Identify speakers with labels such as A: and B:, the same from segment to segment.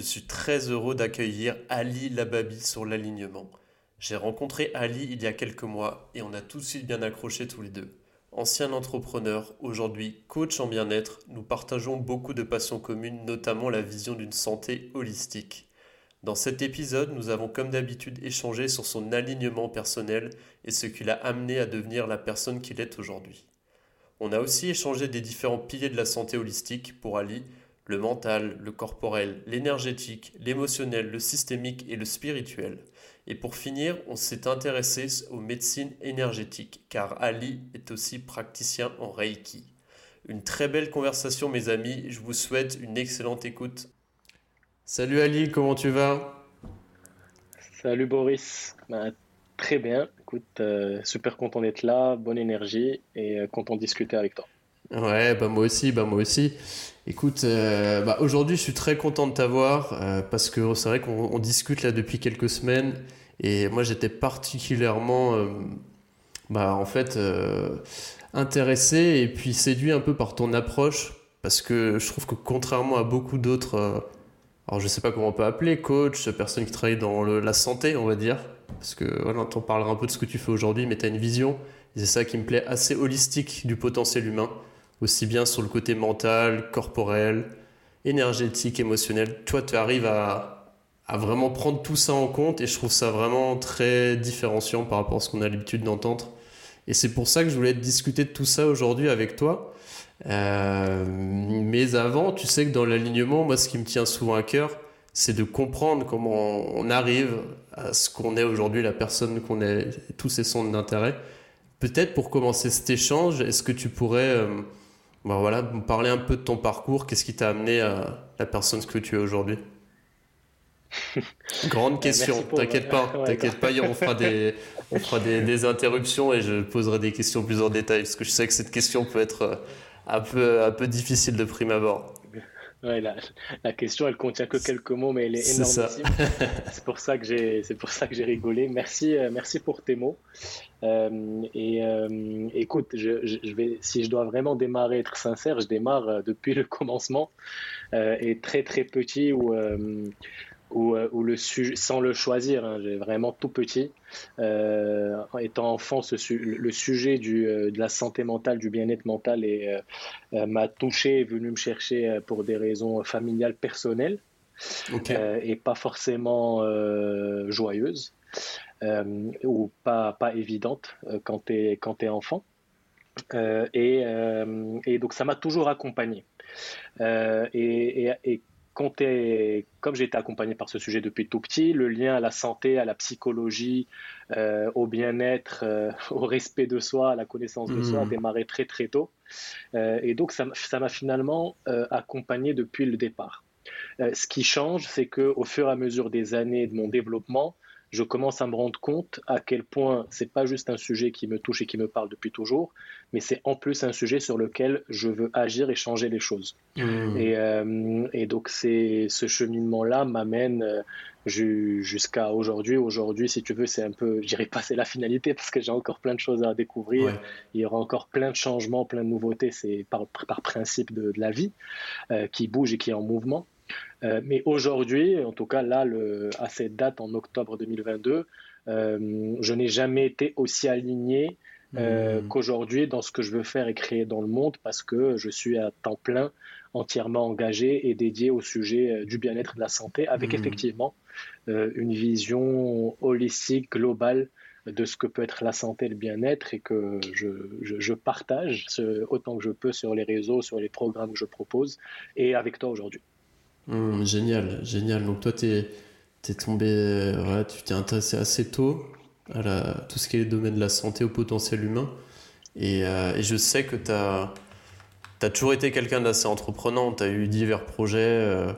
A: Je suis très heureux d'accueillir Ali Lababi sur l'alignement. J'ai rencontré Ali il y a quelques mois et on a tout de suite bien accroché tous les deux. Ancien entrepreneur, aujourd'hui coach en bien-être, nous partageons beaucoup de passions communes, notamment la vision d'une santé holistique. Dans cet épisode, nous avons comme d'habitude échangé sur son alignement personnel et ce qui l'a amené à devenir la personne qu'il est aujourd'hui. On a aussi échangé des différents piliers de la santé holistique pour Ali, le mental, le corporel, l'énergétique, l'émotionnel, le systémique et le spirituel. Et pour finir, on s'est intéressé aux médecines énergétiques, car Ali est aussi praticien en Reiki. Une très belle conversation mes amis, je vous souhaite une excellente écoute. Salut Ali, comment tu vas?
B: Salut Boris, bah, très bien, écoute, euh, super content d'être là, bonne énergie et euh, content de discuter avec toi.
A: Ouais, bah moi aussi, bah moi aussi. Écoute, euh, bah aujourd'hui je suis très content de t'avoir parce que c'est vrai qu'on discute là depuis quelques semaines et moi, j'étais particulièrement, euh, bah, en fait, euh, intéressé et puis séduit un peu par ton approche, parce que je trouve que contrairement à beaucoup d'autres, euh, alors je sais pas comment on peut appeler, coach, personne qui travaille dans la santé, on va dire, parce que voilà, on parlera un peu de ce que tu fais aujourd'hui, mais tu as une vision, c'est ça qui me plaît, assez holistique du potentiel humain, aussi bien sur le côté mental, corporel, énergétique, émotionnel. Toi, tu arrives à vraiment prendre tout ça en compte et je trouve ça vraiment très différenciant par rapport à ce qu'on a l'habitude d'entendre. Et c'est pour ça que je voulais discuter de tout ça aujourd'hui avec toi. Euh, mais avant, tu sais que dans l'alignement, moi, ce qui me tient souvent à cœur, c'est de comprendre comment on arrive à ce qu'on est aujourd'hui, la personne qu'on est, tous ces centres d'intérêt. Peut-être pour commencer cet échange, est-ce que tu pourrais euh, ben voilà, me parler un peu de ton parcours Qu'est-ce qui t'a amené à la personne que tu es aujourd'hui? Grande question, t'inquiète pas, t'inquiète pas, on fera, des, on fera des, interruptions et je poserai des questions plus en détail parce que je sais que cette question peut être euh, un peu, un peu difficile de prime abord.
B: Ouais, la, la, question, elle contient que quelques mots, mais elle est énormissime. C'est pour ça que j'ai, c'est pour ça que j'ai rigolé. Merci, euh, merci pour tes mots. Euh, et écoute, je, je, vais, si je dois vraiment démarrer, être sincère, je démarre depuis le commencement et très très petit où ou, euh, le sujet, sans le choisir, hein, j'ai vraiment tout petit. Euh, étant enfant, ce, le sujet du, euh, de la santé mentale, du bien-être mental m'a touché, est venu me chercher pour des raisons familiales, personnelles, et pas forcément joyeuses, ou pas, pas évidentes quand tu es, enfant. Et, et, donc ça m'a toujours accompagné. et, et, comme j'ai été accompagné par ce sujet depuis tout petit, le lien à la santé, à la psychologie, euh, au bien-être, euh, au respect de soi, à la connaissance de soi a mmh. démarré très très tôt. Euh, et donc ça m'a finalement accompagné depuis le départ. ce qui change, c'est qu'au fur et à mesure des années de mon développement, je commence à me rendre compte à quel point c'est pas juste un sujet qui me touche et qui me parle depuis toujours, mais c'est en plus un sujet sur lequel je veux agir et changer les choses. Mmh. Et, euh, et, donc c'est ce cheminement-là m'amène euh, jusqu'à aujourd'hui. Aujourd'hui, si tu veux, c'est un peu, je dirais pas c'est la finalité parce que j'ai encore plein de choses à découvrir. Il y aura encore plein de changements, plein de nouveautés. C'est par, par principe de, de la vie euh, qui bouge et qui est en mouvement. Euh, mais aujourd'hui, en tout cas là, le, à cette date en octobre 2022, euh, je n'ai jamais été aussi aligné euh, mmh. qu'aujourd'hui dans ce que je veux faire et créer dans le monde parce que je suis à temps plein entièrement engagé et dédié au sujet du bien-être et de la santé avec mmh. effectivement une vision holistique, globale de ce que peut être la santé et le bien-être et que je, je, partage autant que je peux sur les réseaux, sur les programmes que je propose et avec toi aujourd'hui.
A: Mmh, génial, génial. Donc toi, tu es, tombé, tu t'es intéressé assez tôt tout ce qui est le domaine de la santé, au potentiel humain. Et, euh, je sais que tu as, toujours été quelqu'un d'assez entreprenant. Tu as eu divers projets. Euh,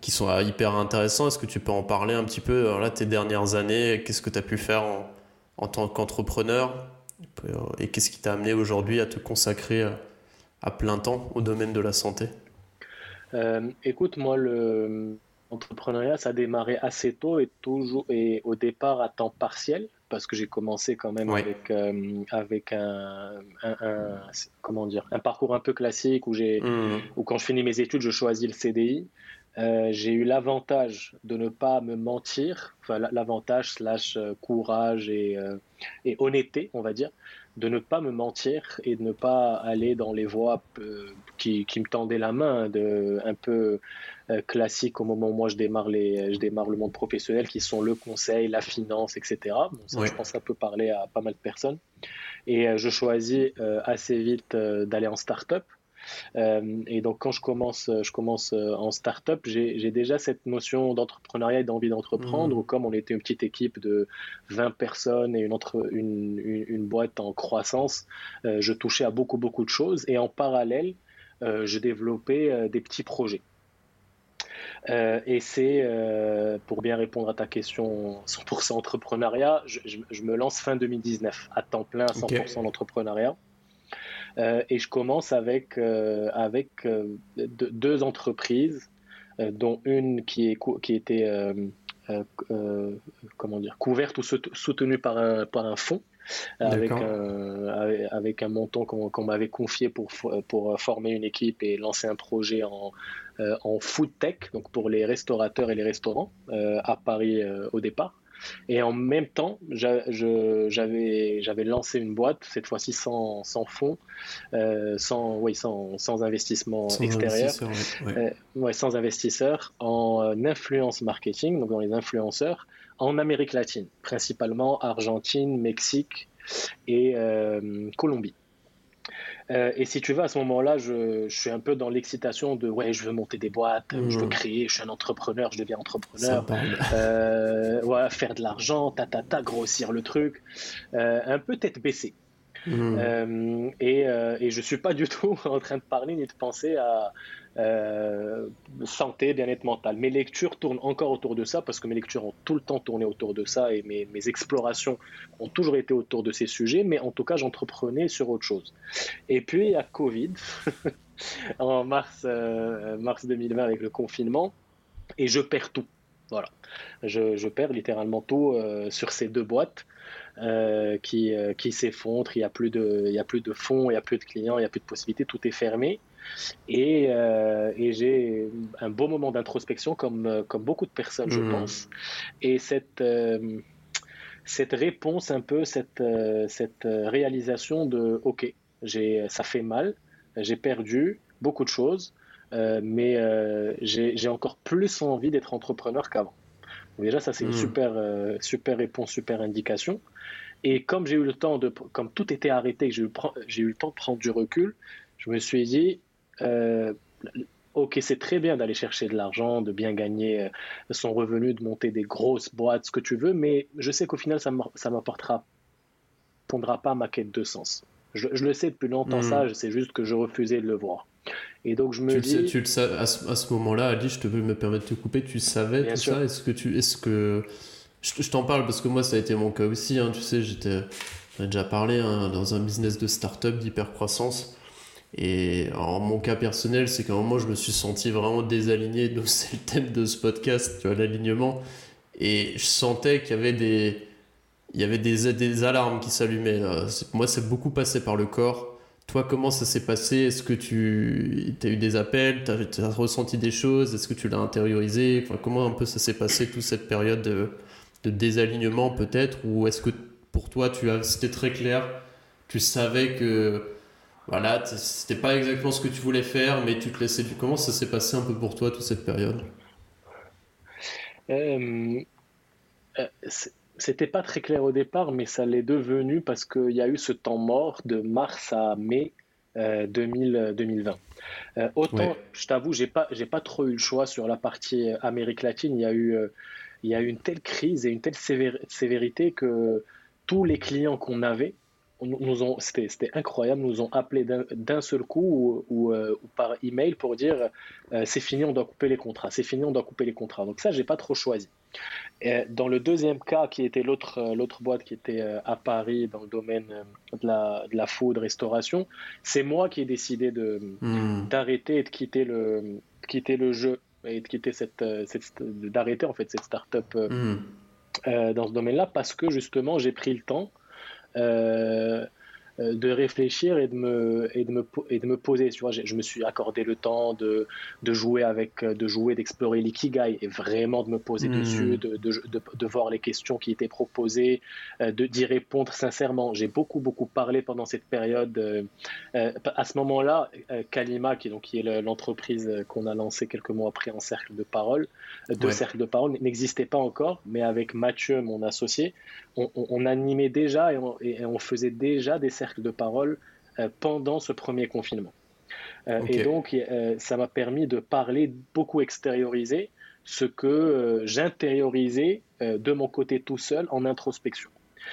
A: qui sont hyper intéressants. Est-ce que tu peux en parler un petit peu là, tes dernières années? Qu'est-ce que tu as pu faire en, tant qu'entrepreneur? Et qu'est-ce qui t'a amené aujourd'hui à te consacrer à plein temps au domaine de la santé?
B: Écoute, moi, le L'entrepreneuriat, ça a démarré assez tôt et toujours et au départ à temps partiel parce que j'ai commencé quand même avec euh, avec un, comment dire un parcours un peu classique où j'ai mmh. où quand je finis mes études je choisis le CDI. Euh, j'ai eu l'avantage de ne pas me mentir, enfin l'avantage slash euh, courage et, et honnêteté, on va dire, de ne pas me mentir et de ne pas aller dans les voies qui, qui, me tendaient la main, de, un peu classiques au moment où moi je démarre, les, je démarre le monde professionnel, qui sont le conseil, la finance, etc. ça, Je pense que ça peut parler à pas mal de personnes. Et euh, je choisis euh, assez vite d'aller en start-up. et donc quand je commence, je commence en start-up, j'ai déjà cette notion d'entrepreneuriat et d'envie d'entreprendre. Mmh. Comme on était une petite équipe de 20 personnes et une, entre, une, une, une boîte en croissance, je touchais à beaucoup beaucoup de choses. Et en parallèle, je développais des petits projets. Euh, et c'est, euh, pour bien répondre à ta question 100% entrepreneuriat, je, me lance fin 2019 à temps plein 100% d'entrepreneuriat. Euh, et je commence avec, avec deux entreprises, dont une qui, est, qui était comment dire, couverte ou soutenue par un, par un fonds avec un, avec un montant qu'on m'avait confié pour, pour former une équipe et lancer un projet en, euh, en food tech, donc pour les restaurateurs et les restaurants euh, à Paris euh, au départ. Et en même temps, j'avais lancé une boîte, cette fois-ci sans, sans fonds, sans, oui, sans, sans investissement extérieur, ouais. sans investisseurs, en influence marketing, donc dans les influenceurs, en Amérique latine, principalement Argentine, Mexique et Colombie. Euh, et si tu veux, à ce moment-là, je, je, suis un peu dans l'excitation de ouais, je veux monter des boîtes, je veux mmh. créer, je suis un entrepreneur, je deviens entrepreneur, euh, ouais, faire de l'argent, ta, ta, ta, grossir le truc, euh, un peu tête baissée. Mmh. Euh, et, euh, et, je suis pas du tout en train de parler ni de penser à euh, santé, bien-être mental. Mes lectures tournent encore autour de ça parce que mes lectures ont tout le temps tourné autour de ça et mes, explorations ont toujours été autour de ces sujets, mais en tout cas, j'entreprenais sur autre chose. Et puis, a Covid en mars, mars 2020 avec le confinement et je perds tout. Voilà, je, perds littéralement tout sur ces deux boîtes. Euh, qui, euh, qui s'effondre, il n'y a, y a plus de fonds, il n'y a plus de clients, il n'y a plus de possibilités, tout est fermé. Et, euh, et j'ai un beau moment d'introspection, comme, comme beaucoup de personnes, je mmh. pense. Et cette, cette réponse, un peu, cette, cette réalisation de OK, ça fait mal, j'ai perdu beaucoup de choses, mais j'ai encore plus envie d'être entrepreneur qu'avant. Déjà, ça, c'est une mmh. super, super réponse, super indication. Et comme j'ai eu le temps de, comme tout était arrêté, que j'ai eu, j'ai eu le temps de prendre du recul, je me suis dit, euh, ok, c'est très bien d'aller chercher de l'argent, de bien gagner euh, son revenu, de monter des grosses boîtes, ce que tu veux, mais je sais qu'au final, ça ne m'apportera, répondra pas ma quête de sens. Je, le sais depuis longtemps, hmm. ça, c'est juste que je refusais de le voir. Et donc je me
A: tu
B: dis.
A: Le sais, tu le sais, à ce, moment-là, Ali, je te veux me permettre de te couper, tu savais tout ça? Est-ce que tu. Est-ce que je, t'en parle parce que moi, ça a été mon cas aussi. Hein, tu sais, j'étais, ai déjà parlé hein, dans un business de start-up d'hypercroissance. Et en mon cas personnel, c'est qu'à un moment, je me suis senti vraiment désaligné. Donc, c'est le thème de ce podcast, l'alignement. Et je sentais qu'il y avait des, il y avait des, des alarmes qui s'allumaient. Moi, c'est beaucoup passé par le corps. Toi, comment ça s'est passé? Est-ce que tu as eu des appels? Tu as, ressenti des choses? Est-ce que tu l'as intériorisé? Comment un peu ça s'est passé toute cette période de, de désalignement peut-être? Ou est-ce que pour toi, as, c'était très clair, tu savais que voilà, c'était pas exactement ce que tu voulais faire, mais tu te laissais. Comment ça s'est passé un peu pour toi toute cette période?
B: Euh, euh C'était pas très clair au départ, mais ça l'est devenu parce qu'il y a eu ce temps mort de mars à mai 2000, 2020. Euh, euh, autant, je t'avoue, j'ai pas, j'ai pas trop eu le choix sur la partie Amérique latine. Il y a eu il y a eu une telle crise et une telle sévérité que tous les clients qu'on avait nous ont, c'était incroyable, nous ont appelé d'un seul coup ou, ou, par email pour dire c'est fini, on doit couper les contrats, c'est fini, on doit couper les contrats. Donc ça, j'ai pas trop choisi. Et dans le deuxième cas, qui était l'autre l'autre boîte qui était à Paris dans le domaine de la, de la food restauration, c'est moi qui ai décidé de hmm. d'arrêter et de quitter le quitter le jeu et de quitter cette, cette d'arrêter en fait cette startup up hmm. dans ce domaine-là parce que justement j'ai pris le temps euh, de réfléchir et de me et de me et de me poser. Tu vois je, me suis accordé le temps de, de jouer avec de jouer d'explorer l'ikigai et vraiment de me poser hmm. dessus de, de, de, voir les questions qui étaient proposées euh, de d'y répondre sincèrement. J'ai beaucoup beaucoup parlé pendant cette période euh, à ce moment-là Kalima qui donc qui est l'entreprise qu'on a lancée quelques mois après en cercle de parole deux cercles de parole n'existait pas encore mais avec Mathieu mon associé on, animait déjà et on, et on faisait déjà des cercles de parole euh, pendant ce premier confinement. Euh, et donc, euh, ça m'a permis de parler, beaucoup extérioriser ce que j'intériorisais de mon côté tout seul en introspection.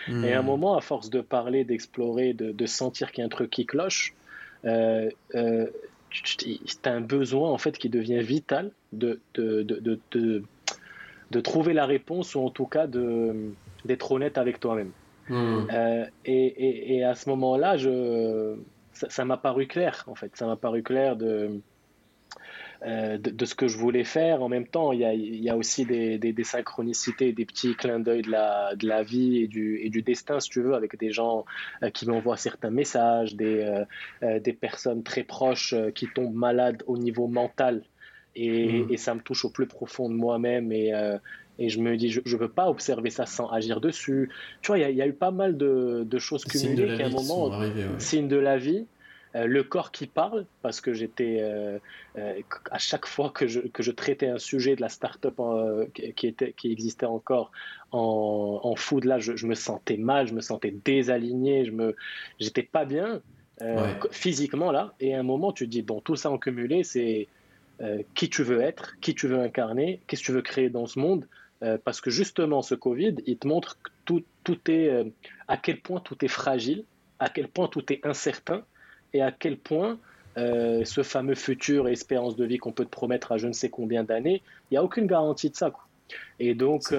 B: Et à un hmm. moment, à force de parler, d'explorer, de, sentir qu'il y a un truc qui cloche, euh, tu as un besoin en fait qui devient vital de, de, de, de trouver la réponse ou en tout cas d'être honnête avec toi-même. Hmm. Euh, et, et, à ce moment-là, je, ça m'a paru clair, en fait. Ça m'a paru clair de, euh, de, ce que je voulais faire. En même temps, il y a, il y a aussi des, des, synchronicités, des petits clins d'œil de la, de la vie et du, et du destin, si tu veux, avec des gens euh, qui m'envoient certains messages, des, des personnes très proches qui tombent malades au niveau mental. Et, hmm. et, ça me touche au plus profond de moi-même et, et je me dis, je ne peux pas observer ça sans agir dessus. Tu vois, il y, a eu pas mal de, de choses cumulées qui, à un moment, signe de la vie. Euh, le corps qui parle, parce que j'étais, euh, euh, à chaque fois que je, que je, traitais un sujet de la start-up qui, était, qui existait encore en, en food, là, je, je, me sentais mal, je me sentais désaligné, je me, j'étais pas bien physiquement là. Et à un moment, tu te dis, bon, tout ça en cumulé, c'est qui tu veux être, qui tu veux incarner, qu'est-ce que tu veux créer dans ce monde. Euh, parce que justement, ce Covid, il te montre que tout, tout est, euh, à quel point tout est fragile, à quel point tout est incertain, et à quel point euh, ce fameux futur et espérance de vie qu'on peut te promettre à je ne sais combien d'années, il n'y a aucune garantie de ça. Et donc,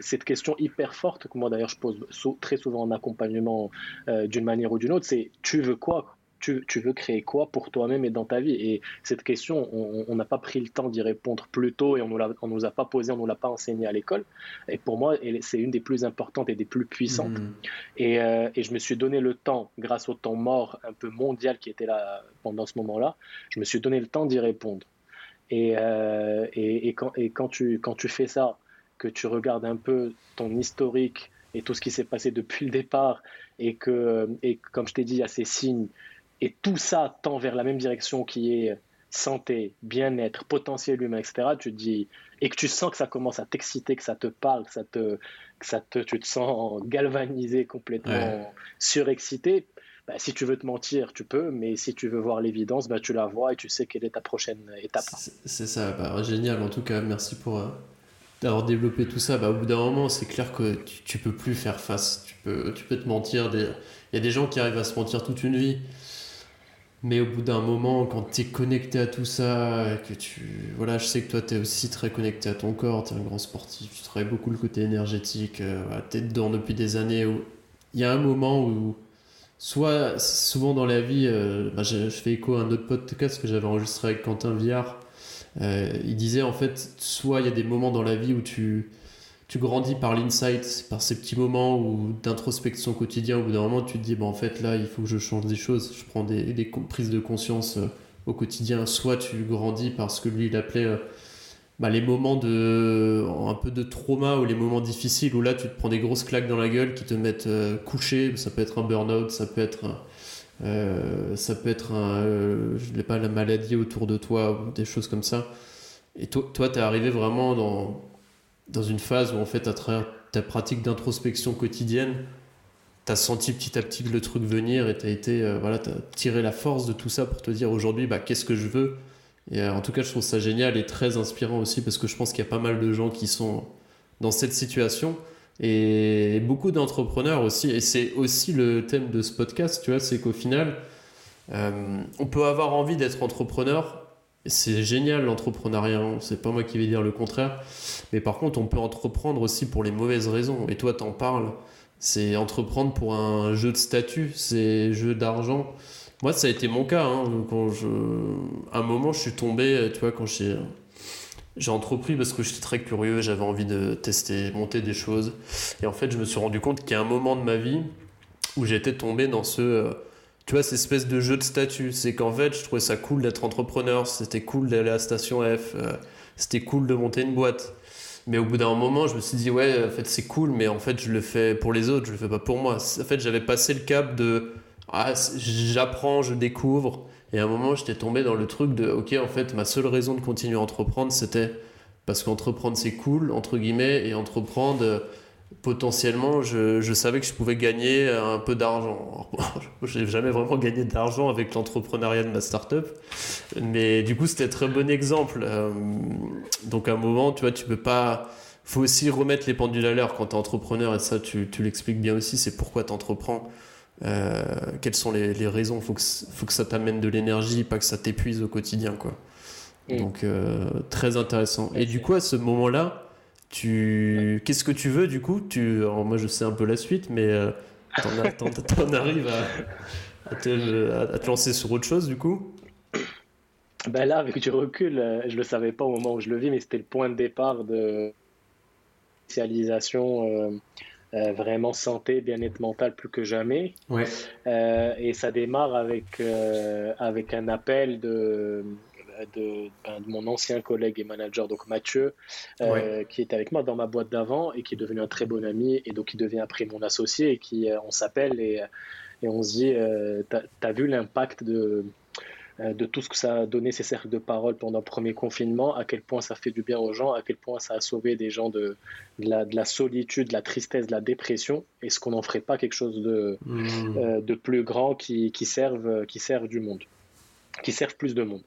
B: cette question hyper forte, que moi d'ailleurs je pose très souvent en accompagnement d'une manière ou d'une autre, c'est tu veux quoi? Tu, veux créer quoi pour toi-même et dans ta vie? Et cette question, on n'a pas pris le temps d'y répondre plus tôt et on ne nous a pas posé, on ne nous l'a pas enseigné à l'école. Et pour moi, c'est une des plus importantes et des plus puissantes. Mm. Euh, et, je me suis donné le temps, grâce au temps mort un peu mondial qui était là pendant ce moment-là, je me suis donné le temps d'y répondre. Et, euh, et, quand, et quand, tu, quand tu fais ça, que tu regardes un peu ton historique et tout ce qui s'est passé depuis le départ, et que, et comme je t'ai dit, il y a ces signes et tout ça tend vers la même direction qui est santé, bien-être, potentiel humain, etc. Tu dis et que tu sens que ça commence à t'exciter, que ça te parle, que ça te, que ça te, tu te sens galvanisé, complètement surexcité. Bah, si tu veux te mentir, tu peux, mais si tu veux voir l'évidence, bah, tu la vois et tu sais quelle est ta prochaine étape.
A: C'est ça, bah, génial. En tout cas, merci pour euh, d'avoir développé tout ça. Bah, au bout d'un moment, c'est clair que tu, tu peux plus faire face. Tu peux, tu peux te mentir. Il y a des gens qui arrivent à se mentir toute une vie. Mais au bout d'un moment, quand tu es connecté à tout ça, que tu. Voilà, je sais que toi, tu es aussi très connecté à ton corps, tu es un grand sportif, tu travailles beaucoup le côté énergétique, euh, tu es dedans depuis des années. Il y a un moment où, soit souvent dans la vie, euh, bah, je, fais écho à un autre podcast que j'avais enregistré avec Quentin Viard. Euh, il disait en fait, soit il y a des moments dans la vie où tu tu grandis par l'insight, par ces petits moments d'introspection quotidien, au bout d'un moment tu te dis, bah, en fait là il faut que je change des choses, je prends des, prises de conscience euh, au quotidien, soit tu grandis parce que lui il appelait euh, bah, les moments de un peu de trauma ou les moments difficiles où là tu te prends des grosses claques dans la gueule qui te mettent euh, couché, ça peut être un burn-out, ça peut être ça peut être je n'ai pas la maladie autour de toi des choses comme ça. Et toi, toi, es arrivé vraiment dans, dans une phase où en fait à travers ta pratique d'introspection quotidienne, tu as senti petit à petit le truc venir et tu as été euh, voilà, as tiré la force de tout ça pour te dire aujourd'hui bah, qu'est-ce que je veux? Et euh, en tout cas, je trouve ça génial et très inspirant aussi parce que je pense qu'il y a pas mal de gens qui sont dans cette situation. Et beaucoup d'entrepreneurs aussi, et c'est aussi le thème de ce podcast, tu vois, c'est qu'au final, euh, on peut avoir envie d'être entrepreneur. C'est génial l'entrepreneuriat, hein. c'est pas moi qui vais dire le contraire. Mais par contre, on peut entreprendre aussi pour les mauvaises raisons. Et toi, t'en parles. C'est entreprendre pour un jeu de statut, c'est jeu d'argent. Moi, ça a été mon cas. Hein, quand je... À un moment, je suis tombé, tu vois, quand j'ai j'ai entrepris parce que j'étais très curieux, j'avais envie de tester, monter des choses. Et en fait, je me suis rendu compte qu'il y a un moment de ma vie où j'étais tombé dans ce, euh, tu vois, cette espèce de jeu de statut. C'est qu'en fait, je trouvais ça cool d'être entrepreneur, c'était cool d'aller à station F, euh, c'était cool de monter une boîte. Mais au bout d'un moment, je me suis dit, ouais, en fait, c'est cool, mais en fait, je le fais pour les autres, je le fais pas pour moi. En fait, j'avais passé le cap de, ah, j'apprends, je découvre. Et à un moment, j'étais tombé dans le truc de, ok, en fait, ma seule raison de continuer à entreprendre, c'était parce qu'entreprendre, c'est cool, entre guillemets, et entreprendre, euh, potentiellement, je, je, savais que je pouvais gagner un peu d'argent. Je n'ai jamais vraiment gagné d'argent avec l'entrepreneuriat de ma startup, mais du coup, c'était un très bon exemple. Euh, donc, à un moment, tu vois, tu peux pas. faut aussi remettre les pendules à l'heure quand tu es entrepreneur, et ça, tu, tu l'expliques bien aussi, c'est pourquoi tu entreprends. Euh, quelles sont les, les raisons? Il faut que, faut que ça t'amène de l'énergie, pas que ça t'épuise au quotidien. Quoi. Donc, euh, très intéressant. Et du coup, à ce moment-là, tu... qu'est-ce que tu veux du coup? Tu... Moi, je sais un peu la suite, mais euh, t'en, arrives à, te, à, te, lancer sur autre chose du coup?
B: Ben Là, avec du recul, je le savais pas au moment où je le vis, mais c'était le point de départ de spécialisation euh, vraiment santé, bien-être mental plus que jamais.
A: Ouais.
B: Euh, et ça démarre avec, euh, avec un appel de, de, ben, de, mon ancien collègue et manager, donc Mathieu, qui était avec moi dans ma boîte d'avant et qui est devenu un très bon ami et donc qui devient après mon associé et qui on s'appelle et, et, on se dit, t'as as vu l'impact de euh, de tout ce que ça a donné ces cercles de parole pendant le premier confinement, à quel point ça fait du bien aux gens, à quel point ça a sauvé des gens de, la, solitude, de la tristesse, de la dépression. Est-ce qu'on n'en ferait pas quelque chose de, mmh. euh, de plus grand qui, qui, serve, qui serve du monde? Qui serve plus de monde.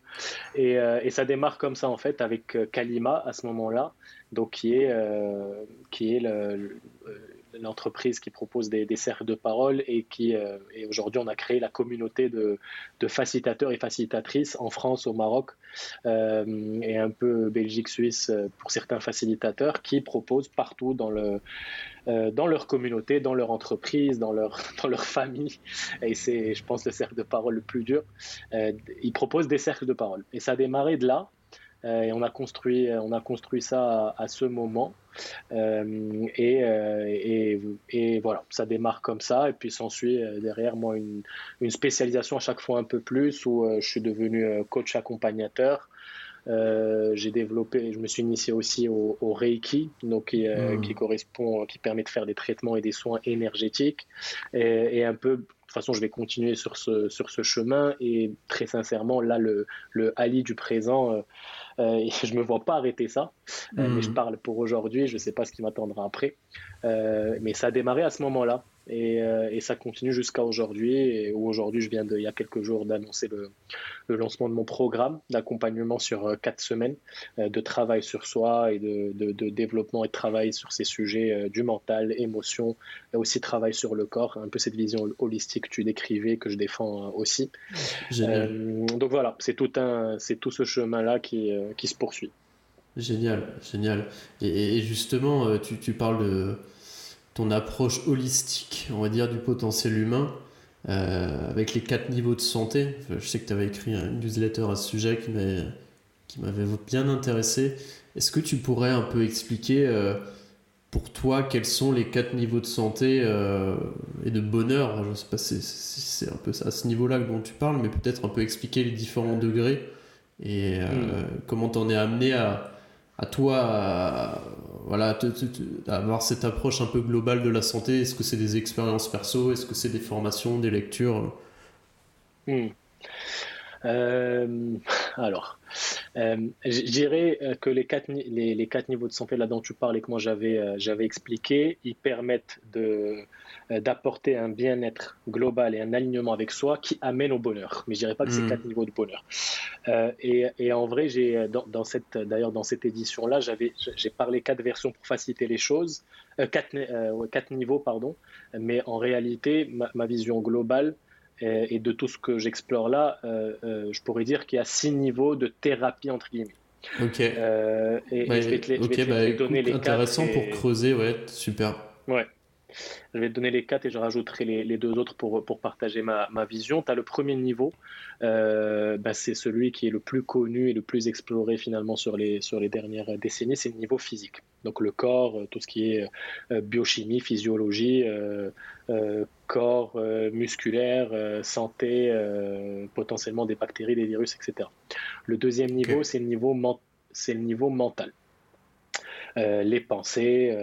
B: Et, euh, et, ça démarre comme ça en fait avec Kalima à ce moment-là, donc qui est, qui est le, l'entreprise qui propose des, des, cercles de parole et qui euh, et aujourd'hui on a créé la communauté de, de, facilitateurs et facilitatrices en France, au Maroc euh, et un peu Belgique, Suisse euh, pour certains facilitateurs qui proposent partout dans le dans leur communauté, dans leur entreprise, dans leur dans leur famille. Et c'est je pense le cercle de parole le plus dur. ils proposent des cercles de parole. Et ça a démarré de là et on a construit on a construit ça à ce moment euh, et, euh, et, et, voilà, ça démarre comme ça. Et puis s'ensuit euh, derrière moi une, une, spécialisation à chaque fois un peu plus où je suis devenu coach accompagnateur. Euh, j'ai développé, je me suis initié aussi au, au Reiki, donc qui, hmm. qui, correspond, qui permet de faire des traitements et des soins énergétiques, et, et, un peu. De toute façon, je vais continuer sur ce, sur ce chemin et très sincèrement, là, le, le Ali du présent, euh, je me vois pas arrêter ça. Euh, mais je hmm. parle pour aujourd'hui. Je sais pas ce qui m'attendra après. Euh, mais ça a démarré à ce moment-là. Et, et, ça continue jusqu'à aujourd'hui. Et aujourd'hui, je viens de, il y a quelques jours d'annoncer le, le, lancement de mon programme d'accompagnement sur quatre semaines de travail sur soi et de, de, de, développement et de travail sur ces sujets du mental, émotion, et aussi travail sur le corps. Un peu cette vision holistique que tu décrivais, que je défends aussi. donc voilà, c'est tout un, c'est tout ce chemin-là qui, euh, qui se poursuit.
A: Génial, génial. Et, justement, euh, tu, tu, parles de ton approche holistique, on va dire, du potentiel humain, euh, avec les quatre niveaux de santé. Je sais que tu avais écrit une newsletter à ce sujet qui m'avait bien intéressé. Est-ce que tu pourrais un peu expliquer pour toi quels sont les quatre niveaux de santé et de bonheur? Je ne sais pas si c'est un peu à ce niveau-là dont tu parles, mais peut-être un peu expliquer les différents degrés et euh, mm. comment t'en es amené à, à toi à, voilà, avoir cette approche un peu globale de la santé. Est-ce que c'est des expériences perso? Est-ce que c'est des formations, des lectures?
B: Mm. euh, Alors, je dirais que les quatre, les, les, quatre niveaux de santé là dont tu parles et que moi j'avais j'avais expliqué, ils permettent de d'apporter un bien-être global et un alignement avec soi qui amène au bonheur. Mais je dirais pas que c'est hmm. quatre niveaux de bonheur. et, et, en vrai, j'ai dans, dans, cette d'ailleurs dans cette édition là, j'avais j'ai parlé quatre versions pour faciliter les choses, quatre, quatre niveaux pardon. Mais en réalité, ma, ma vision globale et, de tout ce que j'explore là, euh, euh, je pourrais dire qu'il y a six niveaux de thérapie entre guillemets.
A: Ok. Euh, et, je vais te les, bah, donner les intéressant pour creuser, ouais, super.
B: Ouais. Je vais te donner les quatre et je rajouterai les, deux autres pour, pour partager ma, ma vision. Tu as le premier niveau, euh, bah, c'est celui qui est le plus connu et le plus exploré finalement sur les, sur les dernières décennies, c'est le niveau physique. Donc le corps, tout ce qui est euh, biochimie, physiologie, euh, corps musculaire, santé, potentiellement des bactéries, des virus, etc. Le deuxième niveau, c'est le niveau, c'est le niveau mental. les pensées,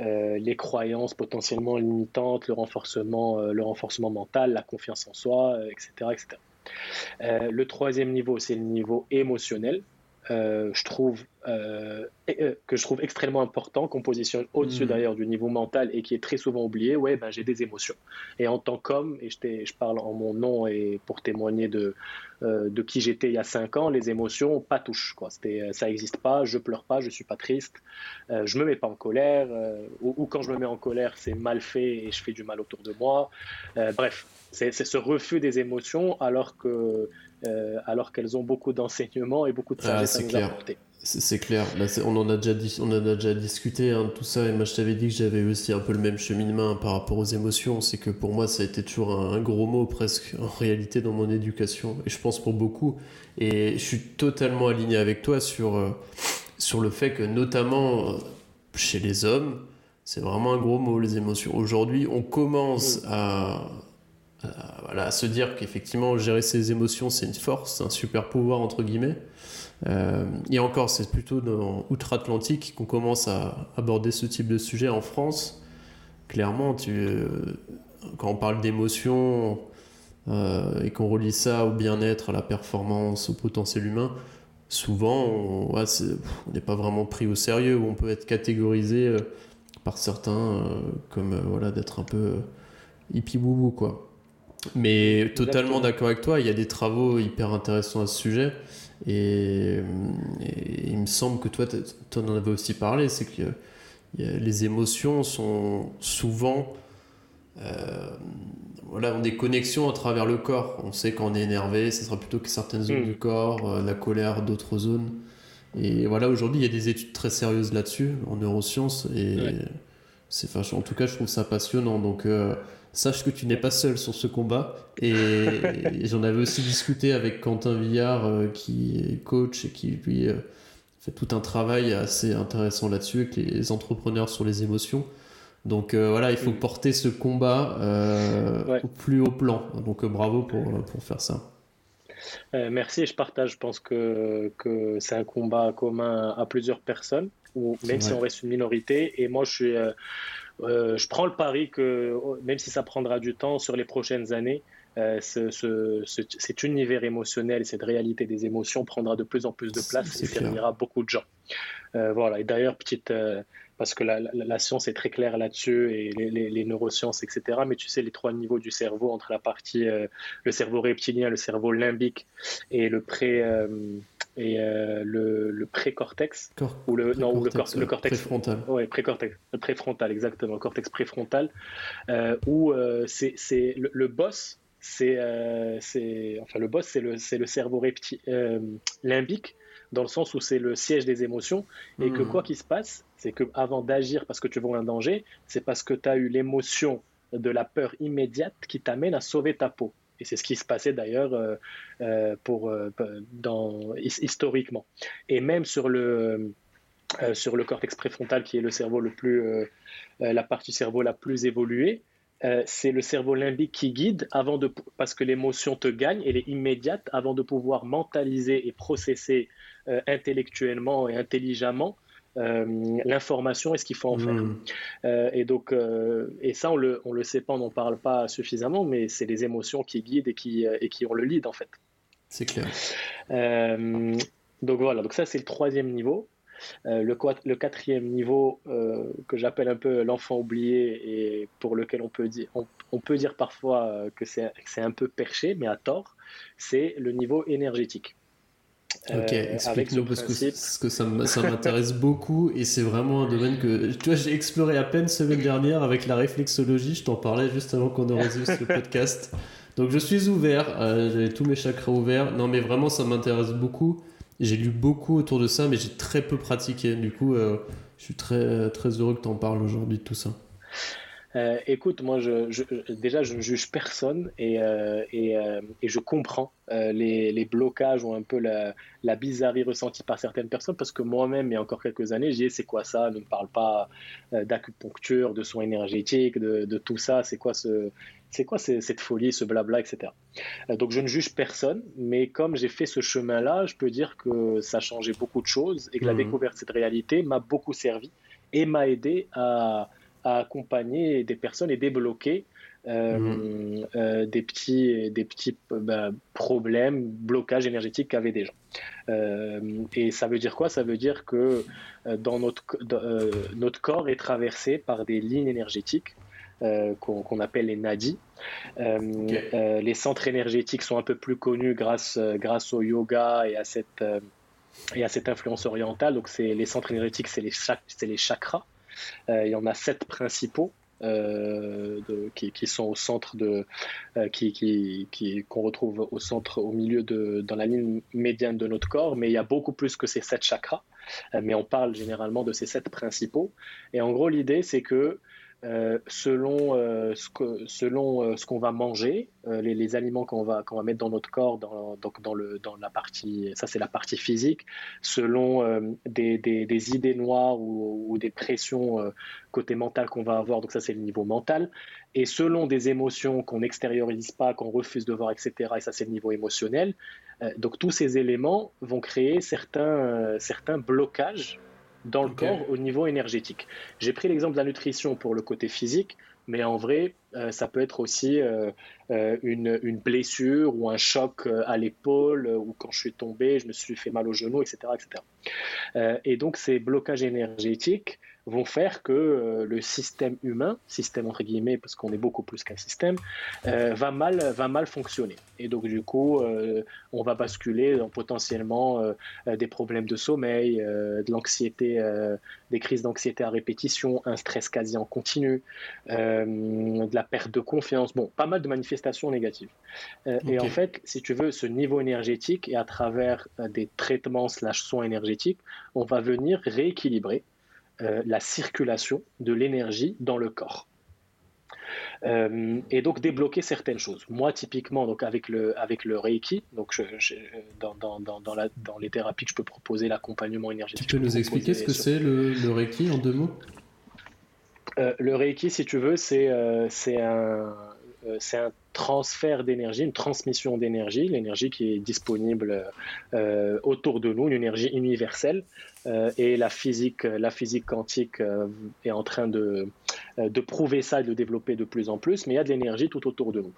B: euh, les croyances potentiellement limitantes, le renforcement, euh, le renforcement mental, la confiance en soi, etc. Euh, etc. le troisième niveau, c'est le niveau émotionnel. Je trouve euh, euh, que je trouve extrêmement important, qu'on positionne au-dessus mm. d'ailleurs du niveau mental et qui est très souvent oublié, ouais, ben, j'ai des émotions. Et en tant qu'homme, et je, je, parle en mon nom et pour témoigner de, euh, de qui j'étais il y a cinq ans, les émotions, pas touche. Quoi. Ça n'existe pas, je pleure pas, je suis pas triste, je me mets pas en colère, ou, ou, quand je me mets en colère, c'est mal fait et je fais du mal autour de moi. bref, c'est ce refus des émotions alors que alors qu'elles ont beaucoup d'enseignements et beaucoup de ah, sagesse à nous apporter.
A: C'est clair. on, en a déjà on en a déjà discuté, hein, tout ça. Et moi, je t'avais dit que j'avais aussi un peu le même cheminement par rapport aux émotions. C'est que pour moi, ça a été toujours un, gros mot presque en réalité dans mon éducation. Et je pense pour beaucoup. Et je suis totalement aligné avec toi sur, euh, sur le fait que, notamment euh, chez les hommes, c'est vraiment un gros mot, les émotions. Aujourd'hui, on commence à, voilà, à se dire qu'effectivement, gérer ses émotions, c'est une force, c'est un super pouvoir, entre guillemets. Euh, et encore, c'est plutôt dans outre-Atlantique qu'on commence à aborder ce type de sujet en France. Clairement, tu, euh, quand on parle d'émotion euh, et qu'on relie ça au bien-être, à la performance, au potentiel humain, souvent on n'est pas vraiment pris au sérieux, ou on peut être catégorisé par certains comme voilà, d'être un peu hippie-boubou. Quoi. Mais totalement d'accord avec toi, il y a des travaux hyper intéressants à ce sujet. Et, il me semble que toi, tu en avais aussi parlé, c'est que les émotions sont souvent. Euh, voilà, ont des connexions à travers le corps. On sait quand on est énervé, ce sera plutôt que certaines zones mm. du corps, euh, la colère, d'autres zones. Et voilà, aujourd'hui, il y a des études très sérieuses là-dessus, en neurosciences. Et c'est, en tout cas, je trouve ça passionnant. Donc, euh, sache que tu n'es pas seul sur ce combat. Et, j'en avais aussi discuté avec Quentin Villard, euh, qui est coach et qui, lui, euh, fait tout un travail assez intéressant là-dessus avec les entrepreneurs sur les émotions. Donc euh, voilà, il faut mm. porter ce combat au plus haut plan. Donc bravo pour, pour faire ça.
B: merci, je partage. Je pense que, que c'est un combat commun à plusieurs personnes, ou même si on reste une minorité. Et moi, je suis euh, je prends le pari que, même si ça prendra du temps sur les prochaines années, euh, cet univers émotionnel et cette réalité des émotions prendra de plus en plus de place et servira beaucoup de gens. Euh, voilà. Et d'ailleurs, petite, parce que la, science est très claire là-dessus et les, neurosciences, etc. Mais tu sais, les trois niveaux du cerveau entre la partie, le cerveau reptilien, le cerveau limbique et le pré et euh, le, le précortex
A: ou le non ou le,
B: le cortex
A: préfrontal
B: ouais précortex le préfrontal exactement cortex préfrontal euh, où euh, c'est c'est le, le, boss c'est euh, c'est enfin le boss c'est le c'est le cerveau repti, limbique dans le sens où c'est le siège des émotions et que hmm. quoi qu'il se passe c'est que avant d'agir parce que tu vois un danger c'est parce que tu as eu l'émotion de la peur immédiate qui t'amène à sauver ta peau et c'est ce qui se passait d'ailleurs euh, euh, pour euh, dans, historiquement. Et même sur le sur le cortex préfrontal, qui est le cerveau le plus, la partie cerveau la plus évoluée, c'est le cerveau limbique qui guide avant de, parce que l'émotion te gagne, elle est immédiate avant de pouvoir mentaliser et processer intellectuellement et intelligemment euh, l'information et ce qu'il faut en faire. Hmm. Euh, et donc, euh, et ça, on le, on le sait pas, on n'en parle pas suffisamment, mais c'est les émotions qui guident et qui, et qui ont le lead en fait.
A: C'est clair.
B: Donc voilà, donc ça c'est le troisième niveau. Euh, le, le, quatrième niveau euh, que j'appelle un peu l'enfant oublié et pour lequel on peut dire, on, peut dire parfois euh, que c'est un peu perché, mais à tort, c'est le niveau énergétique.
A: Ok, explique-nous parce que, que ça m'intéresse beaucoup et c'est vraiment un domaine que tu vois j'ai exploré à peine semaine dernière avec la réflexologie. Je t'en parlais juste avant qu'on enregistre le podcast. Donc je suis ouvert, j'ai tous mes chakras ouverts. Non mais vraiment ça m'intéresse beaucoup. J'ai lu beaucoup autour de ça, mais j'ai très peu pratiqué. Du coup, euh, je suis très, très heureux que tu en parles aujourd'hui de tout ça.
B: Euh, écoute, moi, je, déjà, je ne juge personne et, euh, et, et, je comprends les, les, blocages ou un peu la, la, bizarrerie ressentie par certaines personnes parce que moi-même, il y a encore quelques années, j'ai dit c'est quoi ça? Ne me parle pas d'acupuncture, de soins énergétiques, de, de tout ça. C'est quoi ce, c'est quoi cette folie, ce blabla, etc. Euh, donc je ne juge personne, mais comme j'ai fait ce chemin-là, je peux dire que ça a changé beaucoup de choses et que la mhm. découverte de cette réalité m'a beaucoup servi et m'a aidé à, accompagner des personnes et débloquer euh, mhm. euh, des petits, des petits bah, problèmes, blocages énergétiques qu'avaient des gens. et ça veut dire quoi? Ça veut dire que dans notre, notre corps est traversé par des lignes énergétiques euh, qu'on appelle les nadis. Euh, euh, les centres énergétiques sont un peu plus connus grâce, grâce au yoga et à cette, et à cette influence orientale. Donc, les centres énergétiques, c'est les, les chakras. Il y en a sept principaux. de, qui, sont au centre de qui qu'on retrouve au centre au milieu de dans la ligne médiane de notre corps mais il y a beaucoup plus que ces sept chakras mais on parle généralement de ces sept principaux et en gros l'idée c'est que euh, selon, euh, ce, que, selon euh, ce qu'on va manger, les, aliments qu'on va, qu'on va mettre dans notre corps, dans, donc dans, le, dans la partie, ça c'est la partie physique, selon des, des, idées noires ou, ou des pressions côté mental qu'on va avoir, donc ça c'est le niveau mental, et selon des émotions qu'on n'extériorise pas, qu'on refuse de voir, etc., et ça c'est le niveau émotionnel, donc tous ces éléments vont créer certains, certains blocages dans le corps au niveau énergétique. J'ai pris l'exemple de la nutrition pour le côté physique, mais en vrai, euh, ça peut être aussi euh, euh, une, une, blessure ou un choc à l'épaule ou quand je suis tombé, je me suis fait mal au genou, etc. etc. et donc ces blocages énergétiques vont faire que euh, le système humain, système entre guillemets parce qu'on est beaucoup plus qu'un système, euh, va, mal, va mal fonctionner. Et donc du coup, euh, on va basculer dans potentiellement des problèmes de sommeil, de l'anxiété, des crises d'anxiété à répétition, un stress quasi en continu, de la perte de confiance, bon, pas mal de manifestations négatives. Et en fait, si tu veux, ce niveau énergétique et à travers des traitements slash soins énergétiques, on va venir rééquilibrer euh, la circulation de l'énergie dans le corps. Euh, et donc débloquer certaines choses. Moi, typiquement, donc avec le, avec le Reiki, donc je, dans, dans, dans, la, dans, les thérapies que je peux proposer, l'accompagnement énergétique.
A: Tu peux nous expliquer ce que c'est le, le, Reiki en deux mots?
B: Euh, Le Reiki, si tu veux, c'est c'est un, un transfert d'énergie, une transmission d'énergie, l'énergie qui est disponible autour de nous, une énergie universelle euh, et la physique, la physique quantique euh, est en train de, euh, de prouver ça et de le développer de plus en plus, mais il y a de l'énergie tout autour de nous.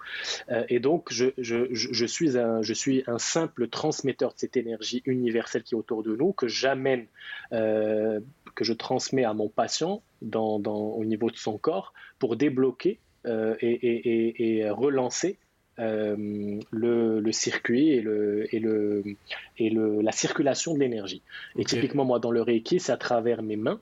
B: et donc, je, je, je, suis un, je suis un simple transmetteur de cette énergie universelle qui est autour de nous, que j'amène, que je transmets à mon patient au niveau de son corps pour débloquer et, et, et, relancer euh, le, circuit et, le, et, le, et le, la circulation de l'énergie. Et typiquement, moi, dans le Reiki, c'est à travers mes mains.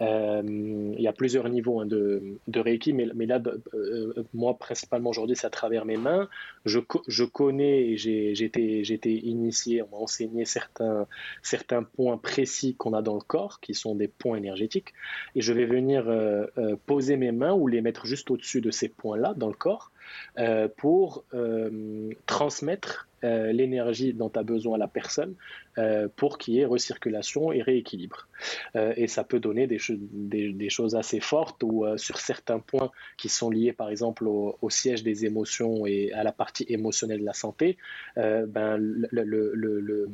B: Euh, il y a plusieurs niveaux hein, de, de, Reiki, mais, là, euh, moi, principalement aujourd'hui, c'est à travers mes mains. Je, je connais et j'ai été initié, on m'a enseigné certains, certains points précis qu'on a dans le corps, qui sont des points énergétiques. Et je vais venir poser mes mains ou les mettre juste au-dessus de ces points-là dans le corps euh, pour euh, transmettre euh, l'énergie dont a besoin la personne pour qu'il y ait recirculation et rééquilibre. et ça peut donner des, choses assez fortes ou sur certains points qui sont liés par exemple au, siège des émotions et à la partie émotionnelle de la santé, ben, le,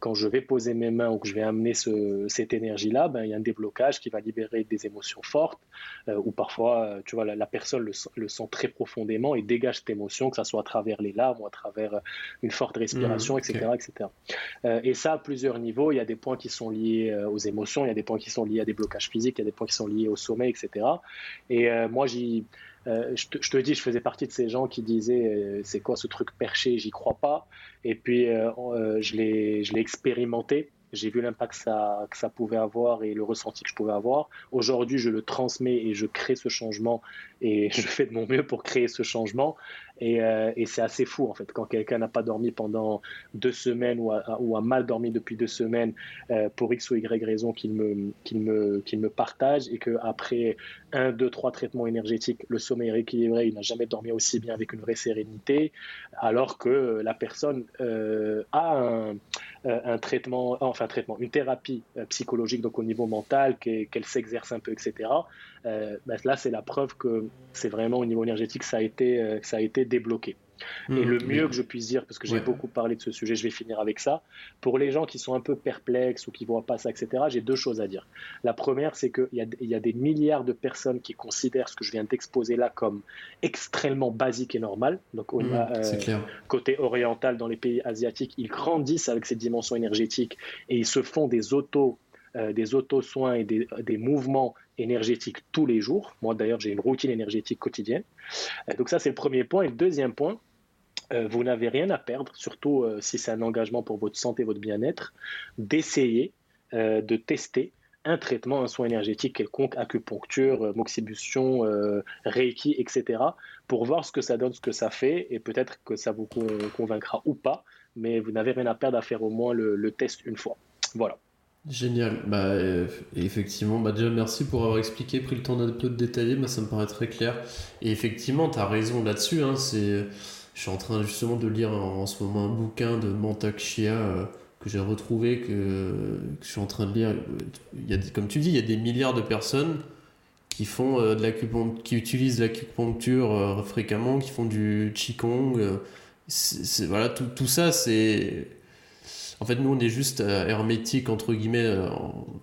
B: quand je vais poser mes mains ou que je vais amener ce, cette énergie-là, ben, il y a un déblocage qui va libérer des émotions fortes, euh, ou parfois, euh, tu vois, la, personne le, sent très profondément et dégage cette émotion, que ce soit à travers les larmes ou à travers une forte respiration, etc. Mmh, etc. et ça, à plusieurs niveaux, il y a des points qui sont liés aux émotions, il y a des points qui sont liés à des blocages physiques, il y a des points qui sont liés au sommeil, etc. Et moi, j'y euh, je, te, dis, je faisais partie de ces gens qui disaient euh, c'est quoi ce truc perché, j'y crois pas. Et puis euh, je l'ai expérimenté j'ai vu l'impact que ça pouvait avoir et le ressenti que je pouvais avoir. Aujourd'hui, je le transmets et je crée ce changement et je fais de mon mieux pour créer ce changement. Et, euh, et c'est assez fou, en fait, quand quelqu'un n'a pas dormi pendant deux semaines ou a, mal dormi depuis deux semaines euh, pour X ou Y raison qu'il me, qu'il me, qu'il me partage et qu'après un, deux, trois traitements énergétiques, le sommeil est rééquilibré, il n'a jamais dormi aussi bien avec une vraie sérénité, alors que la personne euh, a un traitement, enfin traitement, une thérapie psychologique donc au niveau mental, qu'elle s'exerce un peu, etc. Ben là, c'est la preuve que c'est vraiment au niveau énergétique ça a été, ça a été débloqué. Et mmh, le mieux que je puisse dire, parce que j'ai beaucoup parlé de ce sujet, je vais finir avec ça. Pour les gens qui sont un peu perplexes ou qui ne voient pas ça, etc., j'ai deux choses à dire. La première, c'est qu'il y, y, a des milliards de personnes qui considèrent ce que je viens d'exposer là comme extrêmement basique et normal. Donc, mmh, euh, côté oriental, dans les pays asiatiques, ils grandissent avec cette dimension énergétique et ils se font des auto euh, des auto-soins et des, des, mouvements énergétiques tous les jours. Moi, d'ailleurs, j'ai une routine énergétique quotidienne. Euh, donc ça, c'est le premier point. Et le deuxième point, euh, vous n'avez rien à perdre, surtout euh, si c'est un engagement pour votre santé, votre bien-être, d'essayer de tester un traitement, un soin énergétique quelconque, acupuncture, moxibustion, reiki, etc., pour voir ce que ça donne, ce que ça fait, et peut-être que ça vous convaincra ou pas, mais vous n'avez rien à perdre à faire au moins le, test une fois. Voilà.
A: Génial. Bah, effectivement, bah déjà merci pour avoir expliqué, pris le temps d'un peu de détailler, bah, ça me paraît très clair. Et effectivement, tu as raison là-dessus. Hein, c'est je suis en train justement de lire en, ce moment un bouquin de Mantak Shia euh, que j'ai retrouvé, que, je suis en train de lire. Il y a, comme tu dis, il y a des milliards de personnes qui font euh, de l'acupuncture, qui utilisent l'acupuncture euh, fréquemment, qui font du qigong. voilà, tout, tout ça, c'est. En fait, nous, on est juste hermétique, entre guillemets,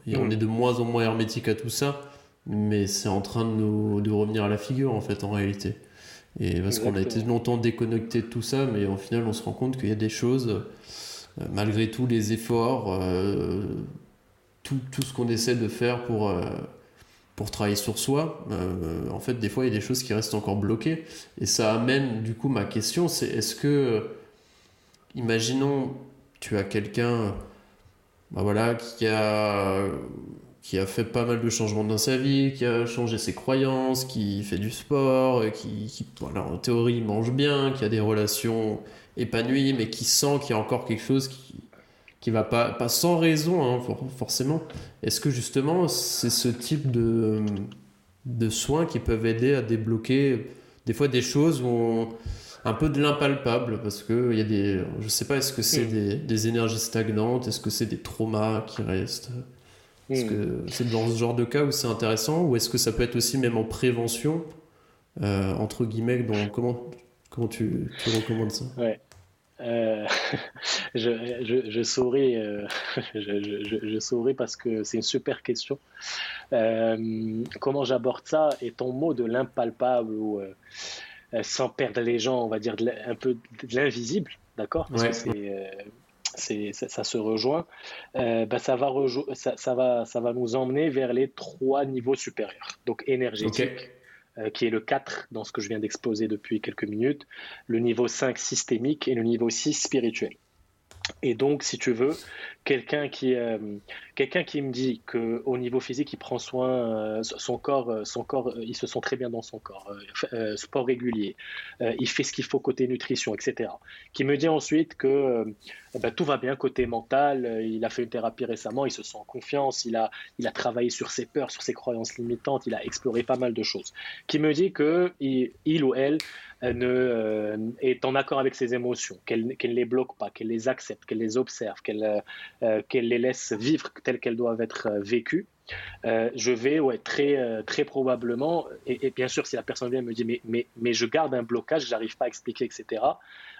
A: et on mm. est de moins en moins hermétique à tout ça, mais c'est en train de nous de revenir à la figure, en fait, en réalité. Et parce qu'on a été longtemps déconnecté de tout ça, mais au final, on se rend compte qu'il y a des choses, euh, malgré tous les efforts, euh, tout, tout, ce qu'on essaie de faire pour, euh, pour travailler sur soi, en fait, des fois, il y a des choses qui restent encore bloquées. Et ça amène, du coup, ma question, c'est est-ce que, imaginons, tu as quelqu'un, bah voilà, qui a qui a fait pas mal de changements dans sa vie, qui a changé ses croyances, qui fait du sport, qui, voilà, en théorie mange bien, qui a des relations épanouies, mais qui sent qu'il y a encore quelque chose qui qui va pas, pas sans raison, hein, forcément. Est-ce que justement c'est ce type de, de soins qui peuvent aider à débloquer des fois des choses où un peu de l'impalpable parce que il y a des je sais pas est-ce que c'est mm. des, des énergies stagnantes est-ce que c'est des traumas qui restent? Est-ce que hmm. c'est dans ce genre de cas où c'est intéressant ou est-ce que ça peut être aussi même en prévention, euh, entre guillemets, comment, comment tu, tu recommandes ça?
B: Ouais. Euh, je, je, je, souris, euh, je, je, souris parce que c'est une super question. comment j'aborde ça Et ton mot de l'impalpable ou sans perdre les gens, on va dire un peu de l'invisible, d'accord? Parce que c'est ça, se rejoint, euh, bah, ça, va ça, va, ça va nous emmener vers les trois niveaux supérieurs. Donc énergétique, euh, qui est le 4 dans ce que je viens d'exposer depuis quelques minutes, le niveau 5 systémique et le niveau 6 spirituel. Et donc, si tu veux, quelqu'un qui, euh, quelqu'un qui me dit que au niveau physique, il prend soin euh, son corps, euh, son corps, il se sent très bien dans son corps, sport régulier, il fait ce qu'il faut côté nutrition, etc. Qui me dit ensuite que ben, tout va bien côté mental, il a fait une thérapie récemment, il se sent en confiance, il a, il a travaillé sur ses peurs, sur ses croyances limitantes, il a exploré pas mal de choses. Qui me dit que il ou elle ne, euh, est en accord avec ses émotions, qu'elle ne les bloque pas, qu'elle les accepte, qu'elle les observe, qu'elle euh, euh, qu'elle les laisse vivre telles qu'elles doivent être vécues, je vais très, très probablement, et, bien sûr si la personne vient me dit mais, mais, mais je garde un blocage, j'arrive pas à expliquer, etc.,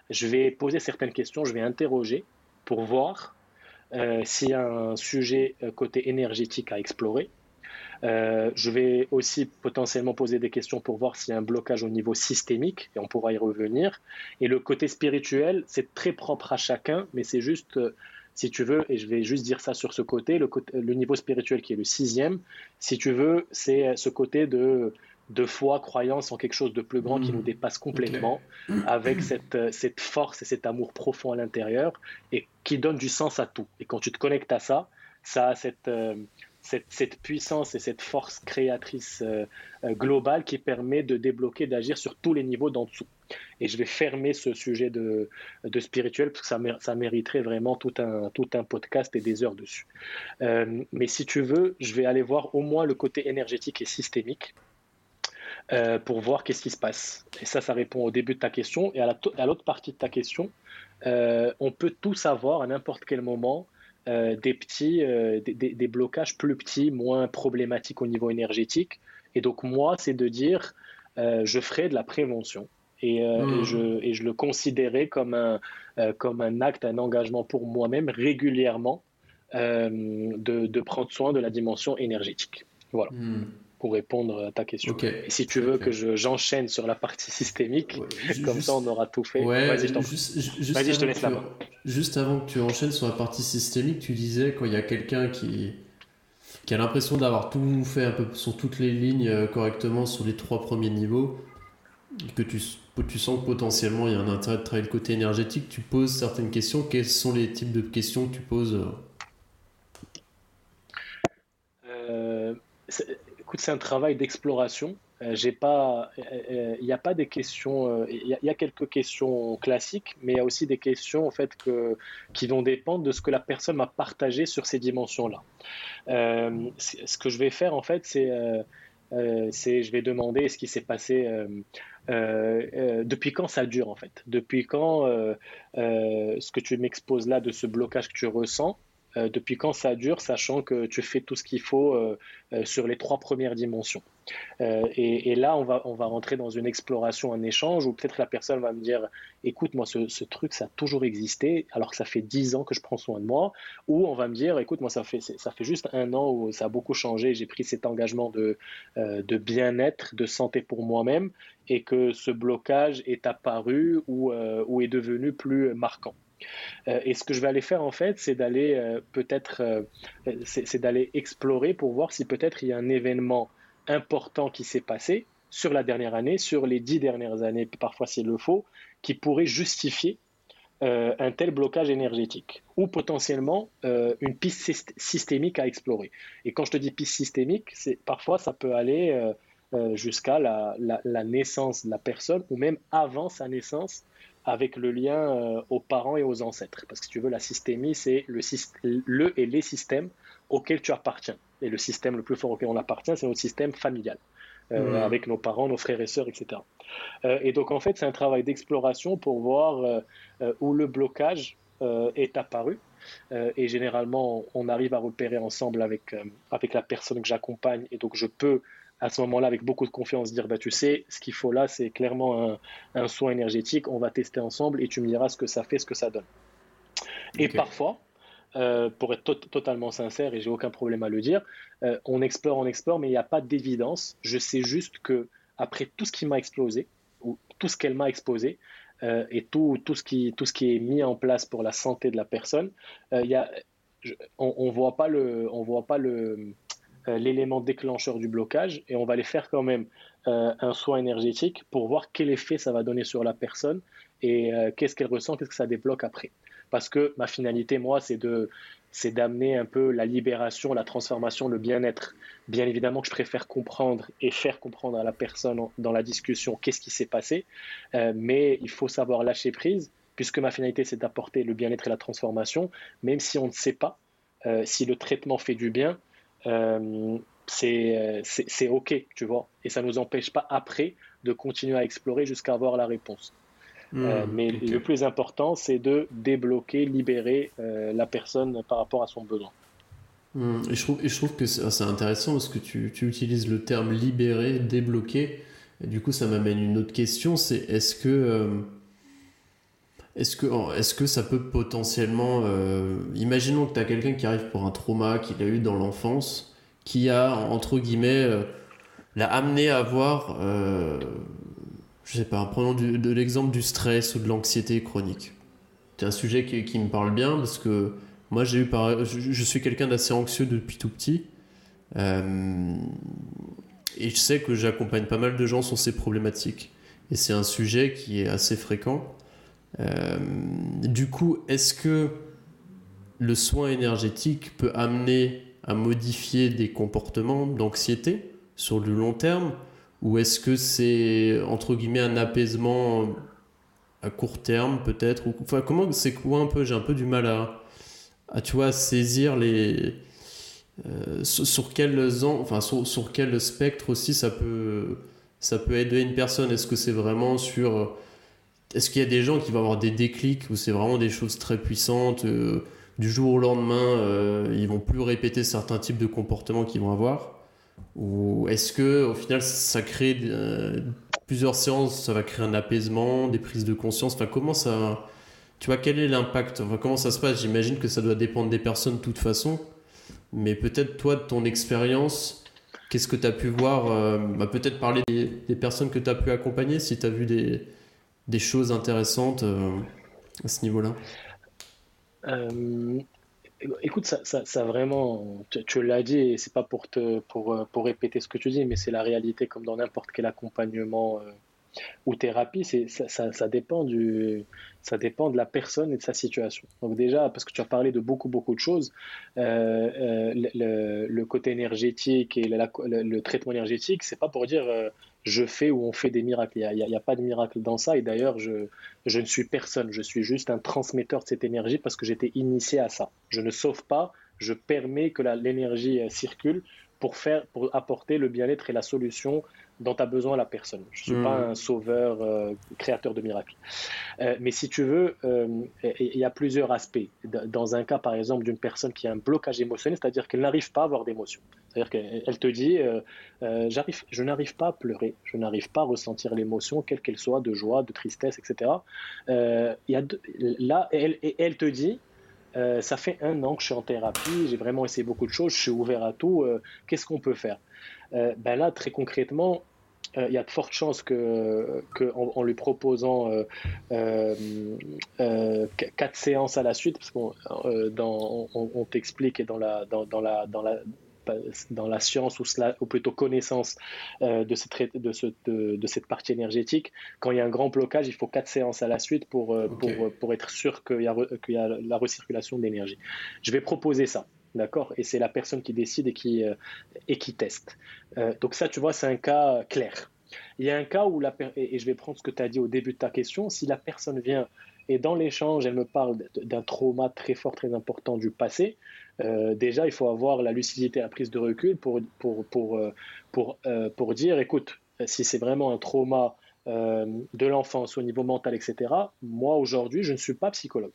B: je vais poser certaines questions, je vais interroger pour voir s'il y a un sujet côté énergétique à explorer. je vais aussi potentiellement poser des questions pour voir s'il y a un blocage au niveau systémique, et on pourra y revenir. Et le côté spirituel, c'est très propre à chacun, mais c'est juste si tu veux, et je vais juste dire ça sur ce côté, le, le niveau spirituel qui est le sixième, si tu veux, c'est ce côté de, de foi, croyance en quelque chose de plus grand qui nous hmm. dépasse complètement, avec cette, cette force et cet amour profond à l'intérieur, et qui donne du sens à tout. Et quand tu te connectes à ça, ça a cette, cette, puissance et cette force créatrice euh, euh, globale qui permet de débloquer, d'agir sur tous les niveaux d'en dessous. Et je vais fermer ce sujet de, spirituel parce que ça, ça, mériterait vraiment tout un, tout un podcast et des heures dessus. Euh, mais si tu veux, je vais aller voir au moins le côté énergétique et systémique. pour voir qu'est-ce qui se passe. Et ça, ça répond au début de ta question. Et à l'autre partie de ta question, on peut tout savoir à n'importe quel moment euh, des petits, euh, des, blocages plus petits, moins problématiques au niveau énergétique. Et donc moi, c'est de dire, euh, je ferai de la prévention. Et, hmm. je, et, je, le considérais comme un, comme un acte, un engagement pour moi-même régulièrement de, de, prendre soin de la dimension énergétique. Voilà. Hmm pour répondre à ta question. Et si tu veux que j'enchaîne sur la partie systémique, comme ça on aura tout fait.
A: Vas-y, je, te laisse. Juste avant que tu enchaînes sur la partie systémique, tu disais quand il y a quelqu'un qui, qui a l'impression d'avoir tout fait un peu sur toutes les lignes euh, correctement sur les trois premiers niveaux, que tu, tu sens que potentiellement il y a un intérêt de travailler le côté énergétique, tu poses certaines questions. Quels sont les types de questions que tu poses euh,
B: C'est un travail d'exploration. Euh, il euh, n'y euh, a pas des questions, il y, a quelques questions classiques, mais il y a aussi des questions en fait qui vont dépendre de ce que la personne m'a partagé sur ces dimensions-là. ce que je vais faire en fait, c'est c'est je vais demander ce qui s'est passé depuis quand ça dure en fait depuis quand ce que tu m'exposes là de ce blocage que tu ressens euh, depuis quand ça dure, sachant que tu fais tout ce qu'il faut euh, euh, sur les trois premières dimensions. Et, là, on va, on va rentrer dans une exploration, un échange, où peut-être la personne va me dire, écoute, moi, ce, truc, ça a toujours existé, alors que ça fait dix ans que je prends soin de moi, ou on va me dire, écoute, moi, ça fait, ça fait juste un an où ça a beaucoup changé, j'ai pris cet engagement de, bien-être, de santé pour moi-même, et que ce blocage est apparu ou est devenu plus marquant. Euh, et ce que je vais aller faire en fait, c'est d'aller euh, peut-être, euh, c'est d'aller explorer pour voir si peut-être il y a un événement important qui s'est passé sur la dernière année, sur les dix dernières années, parfois s'il le faut, qui pourrait justifier un tel blocage énergétique ou potentiellement une piste systémique à explorer. Et quand je te dis piste systémique, c'est parfois ça peut aller jusqu'à la, la, naissance de la personne ou même avant sa naissance avec le lien euh, aux parents et aux ancêtres. Parce que si tu veux, la systémie, c'est le, le et les systèmes auxquels tu appartiens. Et le système le plus fort auquel on appartient, c'est notre système familial. Euh, mmh. avec nos parents, nos frères et sœurs, etc. Euh, et donc en fait, c'est un travail d'exploration pour voir où le blocage est apparu. et généralement, on arrive à repérer ensemble avec, avec la personne que j'accompagne. Et donc, je peux à ce moment-là, avec beaucoup de confiance, dire bah, tu sais, ce qu'il faut là, c'est clairement un, soin énergétique. On va tester ensemble et tu me diras ce que ça fait, ce que ça donne. Et parfois, euh, pour être totalement sincère, et j'ai aucun problème à le dire, euh, on explore, on explore, mais il n'y a pas d'évidence. Je sais juste que après tout ce qui m'a explosé, ou tout ce qu'elle m'a exposé, euh, et tout, tout, ce qui, tout ce qui est mis en place pour la santé de la personne, y a, on ne voit pas le, on voit pas le, l'élément déclencheur du blocage et on va les faire quand même euh, un soin énergétique pour voir quel effet ça va donner sur la personne et euh, qu'est-ce qu'elle ressent, qu'est-ce que ça débloque après. Parce que ma finalité, moi, c'est de c'est d'amener un peu la libération, la transformation, le bien-être. Bien évidemment que je préfère comprendre et faire comprendre à la personne dans la discussion qu'est-ce qui s'est passé, mais il faut savoir lâcher prise, puisque ma finalité c'est d'apporter le bien-être et la transformation, même si on ne sait pas si le traitement fait du bien, euh, c'est OK, tu vois. Et ça ne nous empêche pas après de continuer à explorer jusqu'à avoir la réponse. Hmm, euh, mais le plus important, c'est de débloquer, libérer euh, la personne par rapport à son besoin.
A: Hmm, et, je trouve, et je trouve que c'est intéressant parce que tu, tu, utilises le terme libérer, débloquer. Et du coup, ça m'amène une autre question, c'est est-ce que est-ce que, est que ça peut potentiellement... imaginons que tu as quelqu'un qui arrive pour un trauma qu'il a eu dans l'enfance, qui a, entre guillemets, l'a amené à avoir, je sais pas, prenons de l'exemple du stress ou de l'anxiété chronique. C'est un sujet qui, qui, me parle bien parce que moi j'ai eu je, suis quelqu'un d'assez anxieux depuis tout petit. et je sais que j'accompagne pas mal de gens sur ces problématiques. Et c'est un sujet qui est assez fréquent. Euh, du coup, est-ce que le soin énergétique peut amener à modifier des comportements d'anxiété sur le long terme Ou est-ce que c'est, entre guillemets, un apaisement à court terme peut-être enfin, Comment c'est quoi un peu J'ai un peu du mal à, tu vois, saisir les... Euh, sur, quel, enfin, sur, sur quel spectre aussi ça peut ça peut aider une personne. Est-ce que c'est vraiment sur... Est-ce qu'il y a des gens qui vont avoir des déclics où c'est vraiment des choses très puissantes euh, Du jour au lendemain, euh, ils vont plus répéter certains types de comportements qu'ils vont avoir? Ou est-ce que au final ça crée euh, plusieurs séances, ça va créer un apaisement, des prises de conscience? Enfin, comment ça... Tu vois, quel est l'impact? Comment ça se passe? J'imagine que ça doit dépendre des personnes de toute façon. Mais peut-être toi, de ton expérience, Qu'est-ce que tu as pu voir euh, bah, Peut-être parler des, personnes que tu as pu accompagner, si tu as vu des, des choses intéressantes euh, à ce niveau-là.
B: Euh, écoute, ça, vraiment, tu, l'as dit, et c'est pas pour, te, pour, pour répéter ce que tu dis, mais c'est la réalité comme dans n'importe quel accompagnement ou thérapie, c'est, ça, dépend du, ça dépend de la personne et de sa situation. Donc déjà, parce que tu as parlé de beaucoup, beaucoup de choses, euh, euh, le, côté énergétique et le, traitement énergétique, c'est pas pour dire euh, je fais ou on fait des miracles. Il n'y a, pas de miracle dans ça. Et d'ailleurs, je, ne suis personne. Je suis juste un transmetteur de cette énergie parce que j'étais initié à ça. Je ne sauve pas, je permets que l'énergie circule pour, faire, pour apporter le bien-être et la solution dont a besoin la personne. Je ne suis pas hmm. un sauveur, euh, créateur de miracles. Euh, mais si tu veux, euh, il y a plusieurs aspects. Dans un cas, par exemple, d'une personne qui a un blocage émotionnel, c'est-à-dire qu'elle n'arrive pas à avoir d'émotion. C'est-à-dire qu'elle te dit, j'arrive, je n'arrive pas à pleurer, je n'arrive pas à ressentir l'émotion, quelle qu'elle soit, de joie, de tristesse, etc. y a là, elle, te dit, ça fait un an que je suis en thérapie, j'ai vraiment essayé beaucoup de choses, je suis ouvert à tout, qu'est-ce qu'on peut faire? Ben Là, très concrètement, euh, il y a de fortes chances que, en, lui proposant euh, euh, quatre séances à la suite, parce qu'on on, t'explique dans la, dans, la, dans la dans la science ou, cela, ou plutôt connaissance de, cette, de, ce, de, cette partie énergétique, quand il y a un grand blocage, il faut quatre séances à la suite pour, pour, pour, être sûr qu'il y, y, a la recirculation d'énergie. Je vais proposer ça. D'accord? Et c'est la personne qui décide et qui, euh, et qui teste. Euh, donc ça, tu vois, c'est un cas clair. Il y a un cas où, la et je vais prendre ce que tu as dit au début de ta question, si la personne vient et dans l'échange, elle me parle d'un trauma très fort, très important du passé, euh, déjà, il faut avoir la lucidité, la prise de recul pour, pour, pour, pour, pour dire, écoute, si c'est vraiment un trauma de l'enfance au niveau mental, etc., moi, aujourd'hui, je ne suis pas psychologue.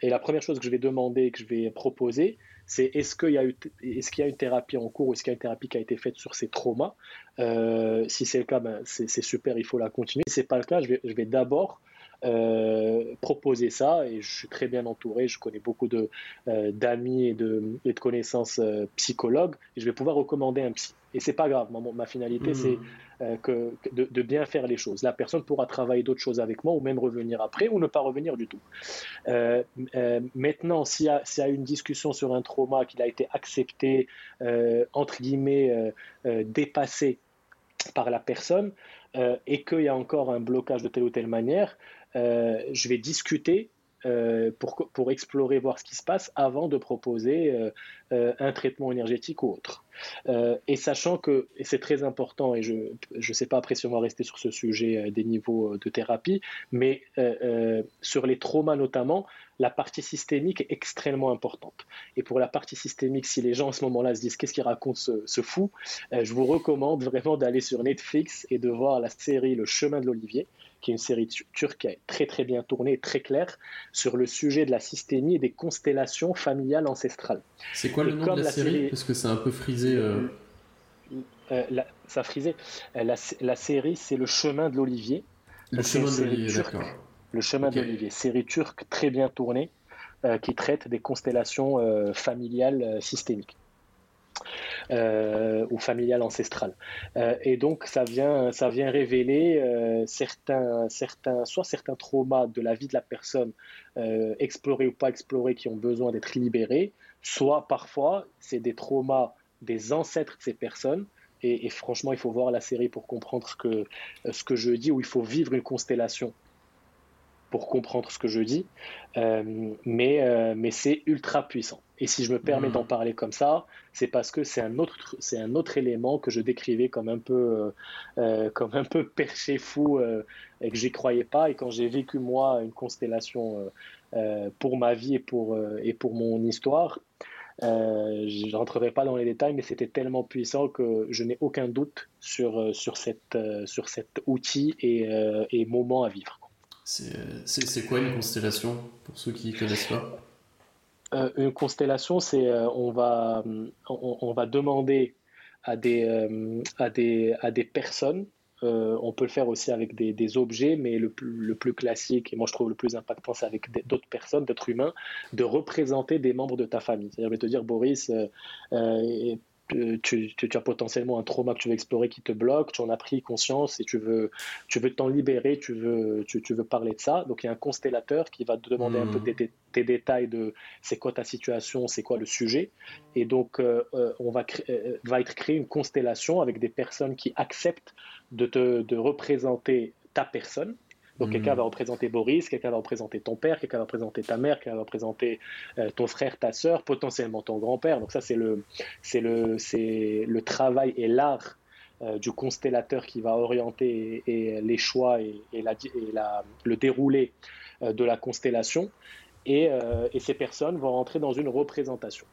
B: Et la première chose que je vais demander, que je vais proposer, c'est est-ce qu'il y, a y a une thérapie en cours ou est-ce qu'il y a une thérapie qui a été faite sur ces traumas? Euh, Si c'est le cas, ben, c'est super, il faut la continuer. Si ce n'est pas le cas, je vais, je vais d'abord euh, proposer ça et je suis très bien entouré. Je connais beaucoup de euh, d'amis et de, et de connaissances euh, psychologues et je vais pouvoir recommander un psy. Et c'est pas grave. Ma, ma finalité, c'est mmh. que, de, de, bien faire les choses. La personne pourra travailler d'autres choses avec moi ou même revenir après ou ne pas revenir du tout. maintenant, s'il y, a, s'il y a une discussion sur un trauma qui a été accepté, entre guillemets, dépassé par la personne, et qu'il y a encore un blocage de telle ou telle manière, euh, je vais discuter euh, pour, explorer, voir ce qui se passe avant de proposer euh, un traitement énergétique ou autre. et sachant que, c'est très important, et je ne sais pas après si on va rester sur ce sujet des niveaux de thérapie, mais sur les traumas notamment, la partie systémique est extrêmement importante. Et pour la partie systémique, si les gens à ce moment-là se disent qu'est-ce qu'il raconte ce, ce fou, je vous recommande vraiment d'aller sur Netflix et de voir la série Le chemin de l'Olivier qui est une série turque qui est très très bien tournée, très claire, sur le sujet de la systémie et des constellations familiales ancestrales.
A: C'est quoi le nom de la, série, Parce que c'est un peu frisé. Euh.
B: Euh, ça a frisé. Euh, la, série, c'est Le chemin de l'Olivier.
A: Le chemin de l'Olivier, d'accord.
B: Le chemin d'Olivier, série turque très bien tournée qui traite des constellations familiales systémiques. Euh, ou familiale ancestrale. Euh, et donc ça vient, ça vient révéler euh, certains, certains, soit certains traumas de la vie de la personne, explorés ou pas explorés, qui ont besoin d'être libérés, soit parfois c'est des traumas des ancêtres de ces personnes. Et, franchement, il faut voir la série pour comprendre que, ce que je dis, où il faut vivre une constellation pour comprendre ce que je dis, mais, mais c'est ultra puissant. Et si je me permets d'en hmm. parler comme ça, c'est parce que c'est un autre, c'est un autre élément que je décrivais comme un peu, euh, euh, comme un peu perché fou euh, et que j'y croyais pas. Et quand j'ai vécu moi une constellation pour ma vie et pour et pour mon histoire, je rentrerai pas dans les détails, mais c'était tellement puissant que je n'ai aucun doute sur sur cette sur cet outil et, et moment à vivre.
A: C'est quoi une constellation pour ceux qui connaissent pas?
B: Euh, une constellation, c'est euh, on va on, va demander à des euh, à des à des personnes. on peut le faire aussi avec des, des objets, mais le plus, le plus, classique et moi je trouve le plus impactant, c'est avec d'autres personnes, d'autres humains, de représenter des membres de ta famille. C'est-à-dire de te dire Boris, tu, as potentiellement un trauma que tu veux explorer qui te bloque, tu en as pris conscience et tu veux tu veux t'en libérer, tu veux tu, veux parler de ça. Donc il y a un constellateur qui va te demander un peu hmm. tes, détails de c'est quoi ta situation, c'est quoi le sujet. Et donc euh, euh, on va euh, va être créé une constellation avec des personnes qui acceptent de te de représenter ta personne donc quelqu'un va hmm. représenter Boris, quelqu'un va représenter ton père, quelqu'un va représenter ta mère, quelqu'un va représenter euh, ton frère, ta sœur, potentiellement ton grand-père. Donc ça c'est le, c'est le, c'est le travail et l'art euh, du constellateur qui va orienter et, les choix et, la, et la, le déroulé euh, de la constellation. Et, et, ces personnes vont rentrer dans une représentation.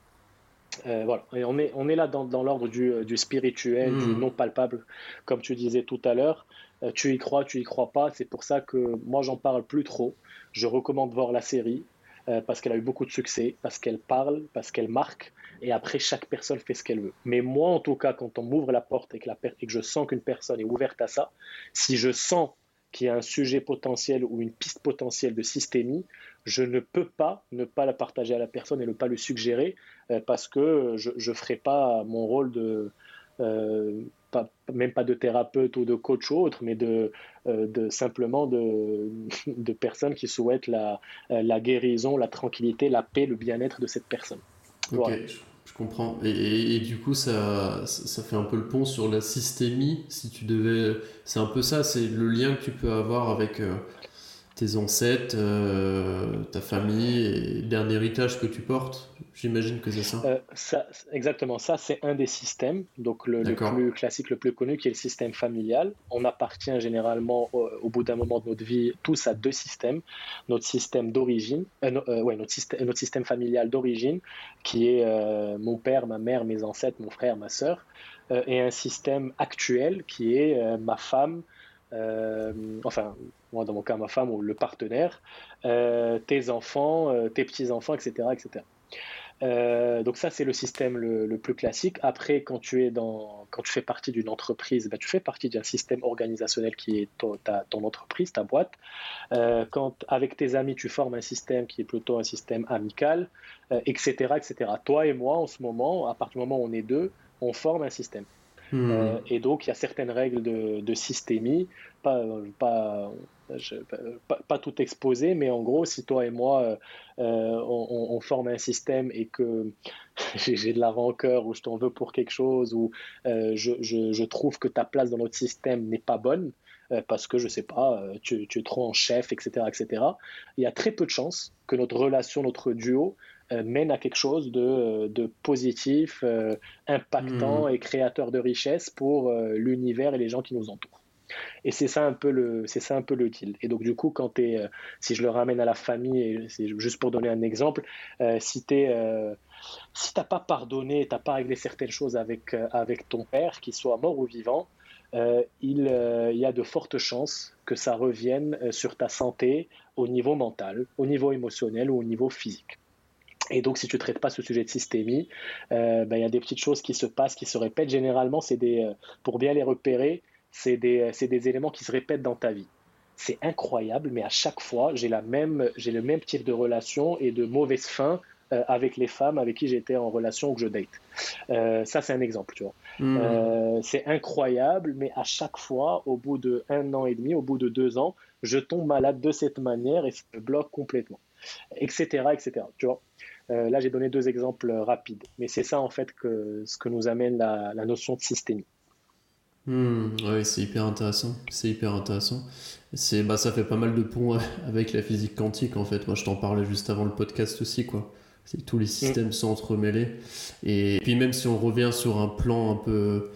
B: voilà, et on est, on est là dans, dans l'ordre du, du, spirituel, du hmm. non palpable, comme tu disais tout à l'heure. Euh, tu y crois, tu y crois pas. C'est pour ça que moi, j'en parle plus trop. Je recommande voir la série euh, parce qu'elle a eu beaucoup de succès, parce qu'elle parle, parce qu'elle marque. Et après, chaque personne fait ce qu'elle veut. Mais moi, en tout cas, quand on m'ouvre la porte et que, je sens qu'une personne est ouverte à ça, si je sens qu'il y a un sujet potentiel ou une piste potentielle de systémie, je ne peux pas ne pas la partager à la personne et ne pas le suggérer euh, parce que je ne ferai pas mon rôle de, même pas de thérapeute ou de coach ou autre, mais de, euh, de simplement de, de, personnes qui souhaitent la, la, guérison, la tranquillité, la paix, le bien-être de cette personne.
A: Ok, je, comprends. Et, et, du coup, ça, ça fait un peu le pont sur la systémie. Si tu devais, c'est un peu ça, c'est le lien que tu peux avoir avec euh, tes ancêtres, euh, ta famille et le dernier héritage que tu portes. J'imagine que c'est ça.
B: Euh, ça. Exactement, ça c'est un des systèmes, donc le, plus classique, le plus connu, qui est le système familial. On appartient généralement au, bout d'un moment de notre vie tous à deux systèmes. Notre système d'origine, euh, ouais, notre, système, notre système familial d'origine, qui est mon père, ma mère, mes ancêtres, mon frère, ma sœur, et un système actuel qui est ma femme, enfin moi dans mon cas ma femme ou le partenaire, euh, tes enfants, euh, tes petits-enfants, etc. etc. Euh, donc ça c'est le système le, plus classique. Après quand tu es dans, quand tu fais partie d'une entreprise, bah, tu fais partie d'un système organisationnel qui est ton, ta, ton entreprise, ta boîte. quand avec tes amis tu formes un système qui est plutôt un système amical, etc., etc. Toi et moi en ce moment, à partir du moment où on est deux, on forme un système. Hmm. et donc, il y a certaines règles de, systémie, pas, tout exposé, mais en gros, si toi et moi, euh, euh, on, forme un système et que j'ai de la rancœur ou je t'en veux pour quelque chose ou euh, je, trouve que ta place dans notre système n'est pas bonne, parce que je sais pas, tu, es trop en chef, etc., etc. Il y a très peu de chances que notre relation, notre duo mène à quelque chose de, de positif, impactant hmm. et créateur de richesse pour l'univers et les gens qui nous entourent. Et c'est ça un peu le, c'est ça un peu le deal. Et donc du coup, quand es, euh, si je le ramène à la famille, et c'est juste pour donner un exemple, euh, si tu euh, si t'as pas pardonné, t'as pas réglé certaines choses avec avec ton père, qu'il soit mort ou vivant, il, il, y a de fortes chances que ça revienne sur ta santé au niveau mental, au niveau émotionnel ou au niveau physique. Et donc, si tu ne traites pas ce sujet de systémie, ben, il y a des petites choses qui se passent, qui se répètent. Généralement, c'est des, pour bien les repérer, c'est des, des, éléments qui se répètent dans ta vie. c'est incroyable, mais à chaque fois, j'ai la même, j'ai le même type de relation et de mauvaise fin euh, avec les femmes avec qui j'étais en relation ou que je date. Euh, ça, c'est un exemple, tu vois. Hmm. Euh, c'est incroyable, mais à chaque fois, au bout de un an et demi, au bout de deux ans, je tombe malade de cette manière et ça me bloque complètement, etc., etc. Tu vois. Là, j'ai donné deux exemples rapides, mais c'est ça en fait que ce que nous amène la, la notion de systémie.
A: Hmm, oui, c'est hyper intéressant. C'est hyper intéressant. C'est, bah, ça fait pas mal de ponts avec la physique quantique en fait. Moi, je t'en parlais juste avant le podcast aussi, quoi. C'est tous les systèmes sont entremêlés. Et puis même si on revient sur un plan un peu,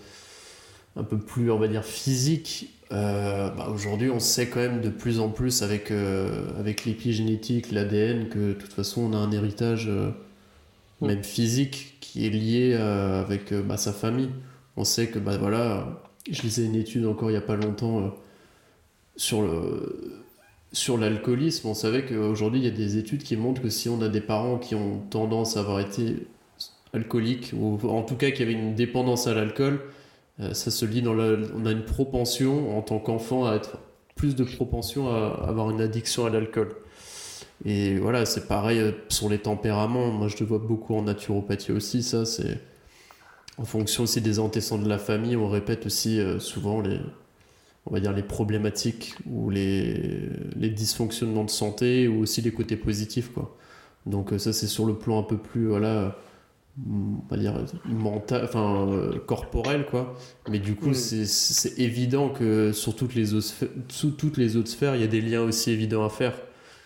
A: un peu plus, on va dire, physique, euh, bah, aujourd'hui, on sait quand même de plus en plus avec, euh, avec l'épigénétique, l'ADN, que de toute façon, on a un héritage, euh, même physique, qui est lié avec bah, sa famille. On sait que, bah, voilà, je lisais une étude encore il n'y a pas longtemps sur le sur l'alcoolisme, on savait qu'aujourd'hui il y a des études qui montrent que si on a des parents qui ont tendance à avoir été alcooliques, ou en tout cas qui avaient une dépendance à l'alcool, ça se lit dans la... On a une propension en tant qu'enfant à être plus de propension à avoir une addiction à l'alcool. Et voilà, c'est pareil euh, sur les tempéraments. Moi je le vois beaucoup en naturopathie aussi, ça c'est en fonction aussi des antécédents de la famille, on répète aussi euh, souvent les, on va dire les problématiques ou les, les, dysfonctionnements de santé ou aussi les côtés positifs quoi. Donc euh, ça c'est sur le plan un peu plus voilà on va dire mental enfin euh, corporel quoi mais du coup mm. c'est évident que sur toutes les autres sous toutes les autres sphères il y a des liens aussi évidents à faire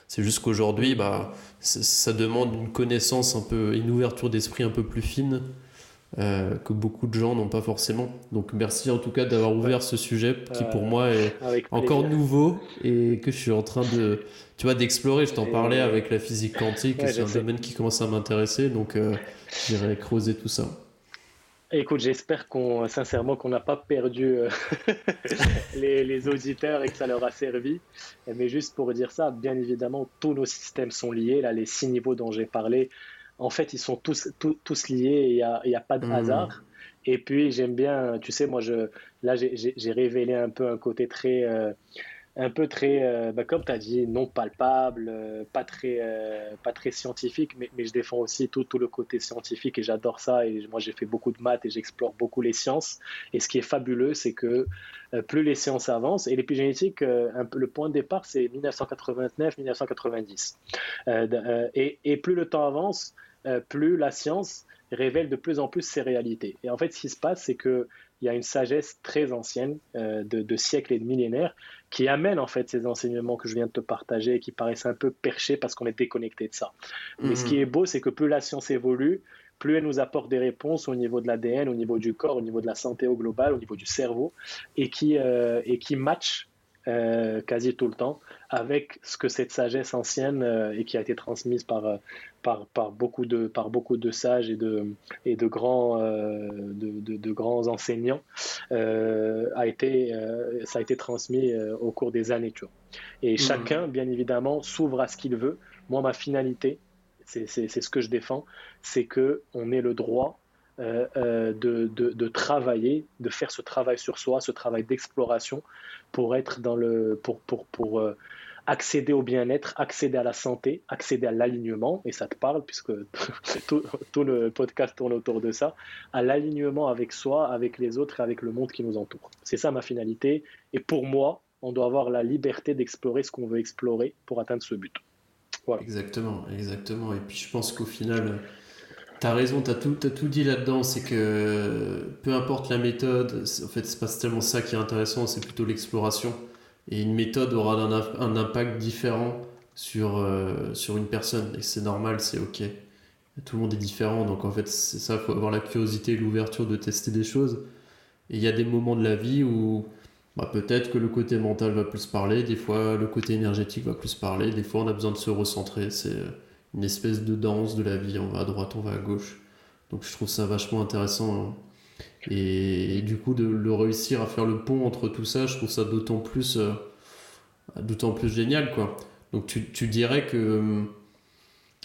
A: c'est juste qu'aujourd'hui bah ça demande une connaissance un peu une ouverture d'esprit un peu plus fine euh, que beaucoup de gens n'ont pas forcément. Donc merci en tout cas d'avoir ouvert ce sujet qui pour moi est encore nouveau et que je suis en train de, tu vois, d'explorer. Je t'en parlais avec la physique quantique, c'est un domaine qui commence à m'intéresser, donc euh, j'irai creuser tout ça.
B: Écoute, j'espère qu'on, sincèrement, qu'on n'a pas perdu euh, les, les, auditeurs et que ça leur a servi. Mais juste pour dire ça, bien évidemment, tous nos systèmes sont liés. Là, les six niveaux dont j'ai parlé, en fait, ils sont tous, tous, liés, il n'y a, a, pas de hmm. hasard. Et puis, j'aime bien, tu sais, moi, je, là, j'ai révélé un peu un côté très, euh, un peu très, euh, bah, comme tu as dit, non palpable, euh, pas, très, pas très scientifique, mais, je défends aussi tout, tout le côté scientifique et j'adore ça. Et moi, j'ai fait beaucoup de maths et j'explore beaucoup les sciences. Et ce qui est fabuleux, c'est que plus les sciences avancent, et l'épigénétique, le point de départ, c'est 1989-1990. Et, et, plus le temps avance, euh, plus la science révèle de plus en plus ses réalités. Et en fait, ce qui se passe, c'est qu'il y a une sagesse très ancienne, euh, de, siècles et de millénaires, qui amène en fait ces enseignements que je viens de te partager et qui paraissent un peu perchés parce qu'on est déconnecté de ça. Mais ce qui mhm. est beau, c'est que plus la science évolue, plus elle nous apporte des réponses au niveau de l'ADN, au niveau du corps, au niveau de la santé au global, au niveau du cerveau, et qui, euh, et qui match quasi tout le temps avec ce que cette sagesse ancienne et qui a été transmise par, par, par, beaucoup de, par beaucoup de sages et de, et de, grands, euh, de, de, grands enseignants, euh, a été, euh, ça a été transmis au cours des années. Tu vois. Et mmh. chacun, bien évidemment, s'ouvre à ce qu'il veut. Moi, ma finalité, c'est ce que je défends, c'est qu'on ait le droit de, de, de, travailler, de faire ce travail sur soi, ce travail d'exploration pour être dans le, pour, pour, pour, accéder au bien-être, accéder à la santé, accéder à l'alignement, et ça te parle puisque tout, le podcast tourne autour de ça, à l'alignement avec soi, avec les autres et avec le monde qui nous entoure. C'est ça ma finalité, et pour moi, on doit avoir la liberté d'explorer ce qu'on veut explorer pour atteindre ce but.
A: Exactement, exactement. Et puis je pense qu'au final, tu as raison, tu as tout dit là-dedans, c'est que peu importe la méthode, en fait, c'est pas tellement ça qui est intéressant, c'est plutôt l'exploration et une méthode aura un, impact différent sur, euh, sur une personne. Et c'est normal, c'est ok. Tout le monde est différent, donc en fait, c'est ça, il faut avoir la curiosité et l'ouverture de tester des choses. Et il y a des moments de la vie où bah, peut-être que le côté mental va plus parler, des fois le côté énergétique va plus parler, des fois on a besoin de se recentrer. C'est une espèce de danse de la vie, on va à droite, on va à gauche. Donc je trouve ça vachement intéressant. Hein. Et, du coup, de le réussir à faire le pont entre tout ça, je trouve ça d'autant plus, euh, plus génial, quoi. Donc tu, tu, dirais que, euh,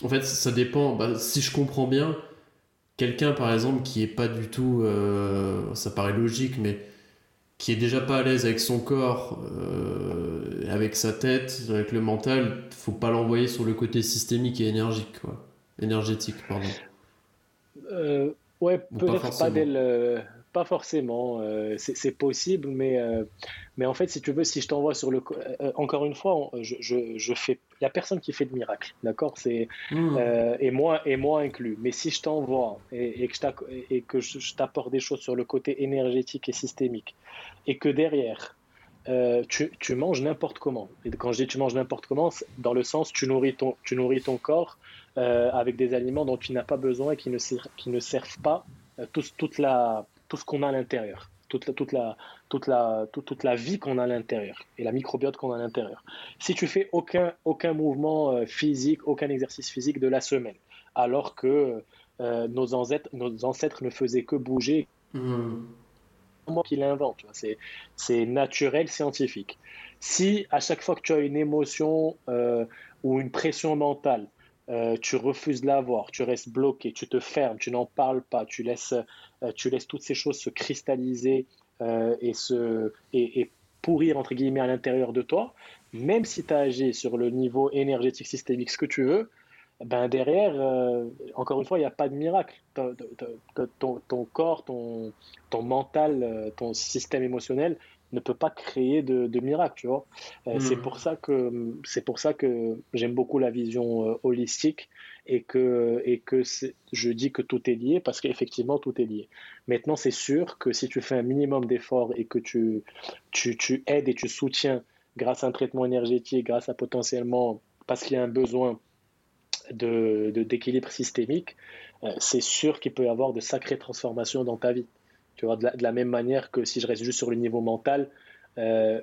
A: en fait, ça dépend. Bah, si je comprends bien, quelqu'un, par exemple, qui est pas du tout, euh, ça paraît logique, mais qui est déjà pas à l'aise avec son corps, avec sa tête, avec le mental, faut pas l'envoyer sur le côté systémique et énergique, quoi. énergétique, pardon.
B: Ouais, peut-être pas, dès le pas forcément, euh, c'est possible, mais, euh, mais en fait, si tu veux, si je t'envoie sur le. Euh, encore une fois, je, je, fais. Il n'y a personne qui fait de miracle, d'accord? C'est hmm. et moi et moi inclus. Mais si je t'envoie et, et, que je et que je, t'apporte des choses sur le côté énergétique et systémique, et que derrière tu, tu, manges n'importe comment. Et quand je dis tu manges n'importe comment, dans le sens tu nourris ton, tu nourris ton corps avec des aliments dont tu n'as pas besoin et qui ne, qui ne servent pas toute la tout ce qu'on a à l'intérieur, toute la, toute, la, toute, la, toute, la vie qu'on a à l'intérieur et la microbiote qu'on a à l'intérieur. Si tu fais aucun, aucun mouvement euh, physique, aucun exercice physique de la semaine, alors que euh, nos, ancêtres, nos ancêtres ne faisaient que bouger, mmh. moi qui l'invente, c'est naturel, scientifique. Si à chaque fois que tu as une émotion euh, ou une pression mentale, euh, tu refuses de l'avoir, tu restes bloqué, tu te fermes, tu n'en parles pas, tu laisses, euh, tu laisses toutes ces choses se cristalliser euh, et, se, et, pourrir entre guillemets à l'intérieur de toi, même si tu as agi sur le niveau énergétique systémique, ce que tu veux, ben derrière, encore une fois, il n'y a pas de miracle. Ton, ton corps, ton, ton mental, ton système émotionnel ne peut pas créer de, de miracle, tu vois. Euh, c'est hmm. pour ça que c'est pour ça que j'aime beaucoup la vision euh, holistique et que et que je dis que tout est lié parce qu'effectivement tout est lié. Maintenant, c'est sûr que si tu fais un minimum d'efforts et que tu, tu, tu aides et tu soutiens grâce à un traitement énergétique, grâce à potentiellement parce qu'il y a un besoin de d'équilibre systémique, euh, c'est sûr qu'il peut y avoir de sacrées transformations dans ta vie. Tu vois, de la, même manière que si je reste juste sur le niveau mental, euh,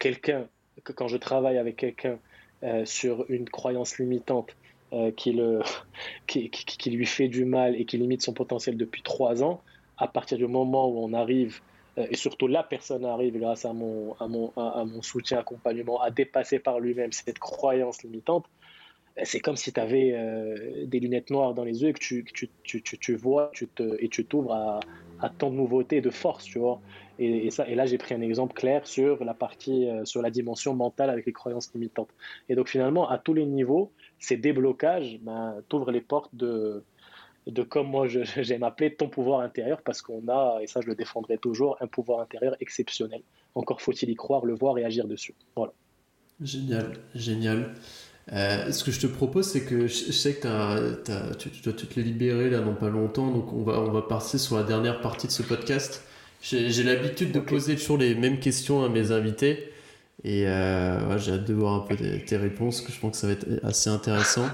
B: quelqu'un, que quand je travaille avec quelqu'un euh, sur une croyance limitante euh, qui, le, qui, qui, lui fait du mal et qui limite son potentiel depuis trois ans, à partir du moment où on arrive, et surtout la personne arrive grâce à mon, à mon, à mon soutien, accompagnement, à dépasser par lui-même cette croyance limitante, c'est comme si tu avais des lunettes noires dans les yeux et que tu, tu, tu, tu vois tu te, et tu t'ouvres à, tant de nouveautés et de force, tu vois. Et, ça, et là, j'ai pris un exemple clair sur la partie, euh, sur la dimension mentale avec les croyances limitantes. Et donc, finalement, à tous les niveaux, ces déblocages ben, t'ouvrent les portes de, de comme moi j'aime appeler ton pouvoir intérieur, parce qu'on a, et ça je le défendrai toujours, un pouvoir intérieur exceptionnel. Encore faut-il y croire, le voir et agir dessus. Voilà.
A: Génial, génial. Euh, ce que je te propose, c'est que je, sais que tu, dois te libérer là dans pas longtemps, donc on va, on va passer sur la dernière partie de ce podcast. J'ai l'habitude de poser toujours les mêmes questions à mes invités et euh, j'ai hâte de voir un peu tes, réponses, que je pense que ça va être assez intéressant.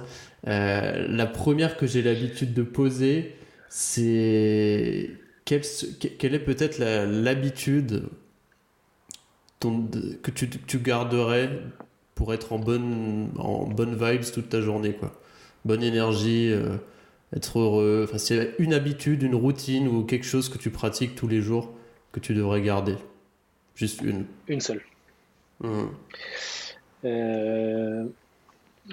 A: Euh, la première que j'ai l'habitude de poser, c'est quelle, quelle, est peut-être l'habitude que tu, tu garderais pour être en bonne, en bonne vibes toute ta journée, quoi. Bonne énergie, euh, être heureux. Enfin, c'est une habitude, une routine ou quelque chose que tu pratiques tous les jours que tu devrais garder. Juste une.
B: Une seule. Mmh. Euh,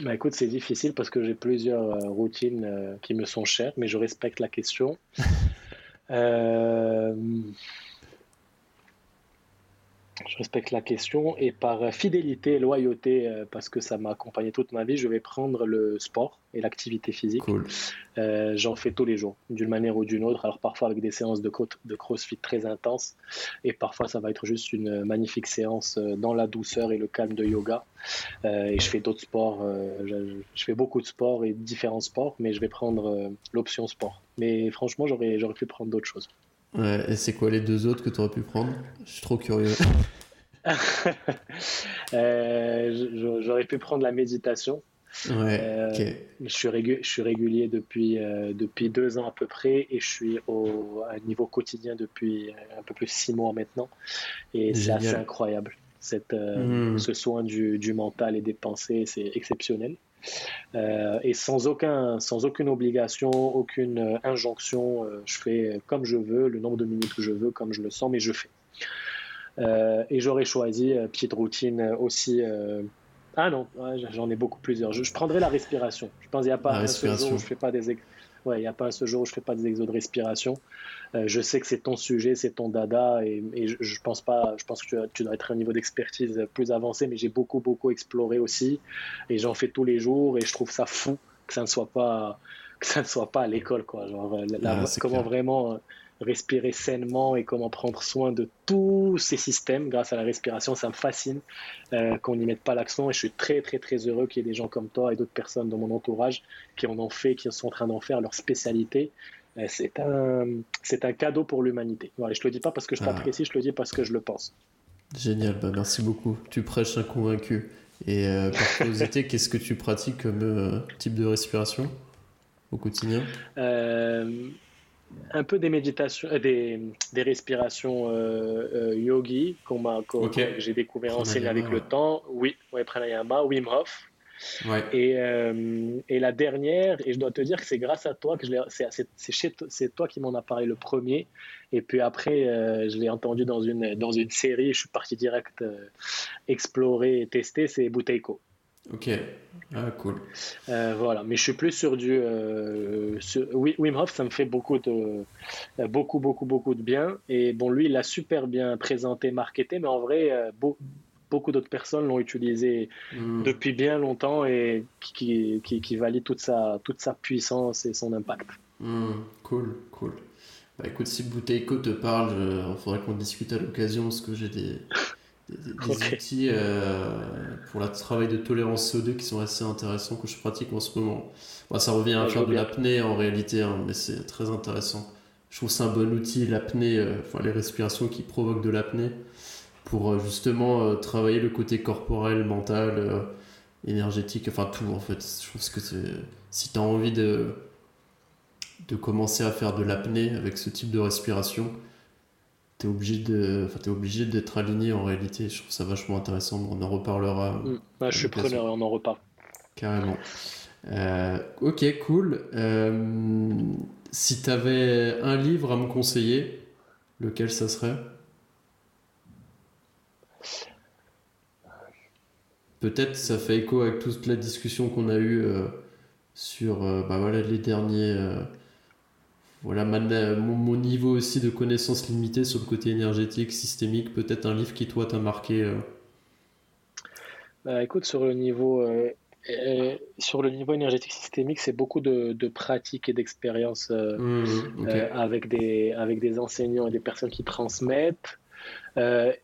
B: bah écoute, c'est difficile parce que j'ai plusieurs euh, routines qui me sont chères, mais je respecte la question. euh je respecte la question et par fidélité et loyauté, euh, parce que ça m'a accompagné toute ma vie, je vais prendre le sport et l'activité physique. Euh, j'en fais tous les jours, d'une manière ou d'une autre. Alors parfois avec des séances de, de crossfit très intenses et parfois ça va être juste une magnifique séance euh, dans la douceur et le calme de yoga. et je fais d'autres sports, je, je, fais beaucoup de sports et différents sports, mais je vais prendre l'option sport. Mais franchement, j'aurais pu prendre d'autres choses.
A: Ouais, et c'est quoi les deux autres que tu aurais pu prendre? Je suis trop curieux.
B: euh, J'aurais pu prendre la méditation. Ouais, euh, je, suis je suis régulier depuis, euh, depuis deux ans à peu près et je suis au, à un niveau quotidien depuis un peu plus de six mois maintenant. Et c'est assez incroyable. Cette, hmm. Ce soin du, du, mental et des pensées, c'est exceptionnel. Euh, et sans, aucun, sans aucune obligation, aucune euh, injonction, euh, je fais comme je veux, le nombre de minutes que je veux, comme je le sens, mais je fais. et j'aurais choisi, petite routine aussi Ah non, j'en ai beaucoup plusieurs. Je, prendrai la respiration. Je pense qu'il n'y a pas un seul jour où je fais pas des ouais, il a pas un seul jour où je fais pas des exos de respiration. Euh, je sais que c'est ton sujet, c'est ton dada, et, je, pense pas, je pense que tu, dois être à un niveau d'expertise plus avancé, mais j'ai beaucoup beaucoup exploré aussi, et j'en fais tous les jours, et je trouve ça fou que ça ne soit pas que ça ne soit pas à l'école, quoi. Genre, euh, ah, comment vraiment euh, respirer sainement et comment prendre soin de tous ces systèmes grâce à la respiration, ça me fascine euh, qu'on n'y mette pas l'accent et je suis très très très heureux qu'il y ait des gens comme toi et d'autres personnes dans mon entourage qui en ont fait, qui sont en train d'en faire leur spécialité. Euh, c'est un, c'est un cadeau pour l'humanité. Voilà, je te le dis pas parce que je t'apprécie, je te le dis parce que je le pense.
A: Génial, bah merci beaucoup. Tu prêches un convaincu. Et euh, par curiosité, qu'est-ce que tu pratiques comme type de respiration au quotidien?
B: Un peu des méditations, euh, des, des, respirations euh, euh, yogi qu'on m'a, que j'ai découvert enseigner avec le temps. Oui, ouais, pranayama, Wim Hof. Ouais. Et, et, la dernière, et je dois te dire que c'est grâce à toi que je l'ai, c'est, c'est, toi qui m'en as parlé le premier. Et puis après, je l'ai entendu dans une, dans une série, je suis parti direct explorer et tester, c'est Buteiko.
A: Ok, ah, cool.
B: Euh, voilà, mais je suis plus sur du. Euh, Wim Hof, ça me fait beaucoup de, beaucoup, beaucoup, beaucoup de bien. Et bon, lui, il l'a super bien présenté, marketé, mais en vrai, euh, beaucoup d'autres personnes l'ont utilisé hmm. depuis bien longtemps et qui, qui, qui, valide toute sa, toute sa puissance et son impact.
A: Hmm, cool, cool. Bah écoute, si Bouteille te parle, il faudrait qu'on discute à l'occasion parce que j'ai des des, outils euh, pour le travail de tolérance CO2 qui sont assez intéressants que je pratique en ce moment. ça revient à faire de l'apnée en réalité, hein, mais c'est très intéressant. Je trouve c'est un bon outil, l'apnée, euh, enfin les respirations qui provoquent de l'apnée, pour euh, justement travailler le côté corporel, mental, énergétique, enfin tout en fait. Je pense que si tu as envie de, de commencer à faire de l'apnée avec ce type de respiration, t'es obligé de enfin t'es obligé d'être aligné en réalité. Je trouve ça vachement intéressant on en reparlera.
B: Mm. je suis preneur on en reparle.
A: Carrément. Euh, ok cool. Euh, si t'avais un livre à me conseiller lequel ça serait? Peut-être ça fait écho avec toute la discussion qu'on a eue euh, sur bah voilà les derniers voilà mon, niveau aussi de connaissances limitées sur le côté énergétique, systémique, peut-être un livre qui toi t'a marqué euh.
B: bah, Écoute, sur le niveau, euh, euh, sur le niveau énergétique systémique, c'est beaucoup de, de pratiques et d'expériences mmh, avec, des, avec des enseignants et des personnes qui transmettent.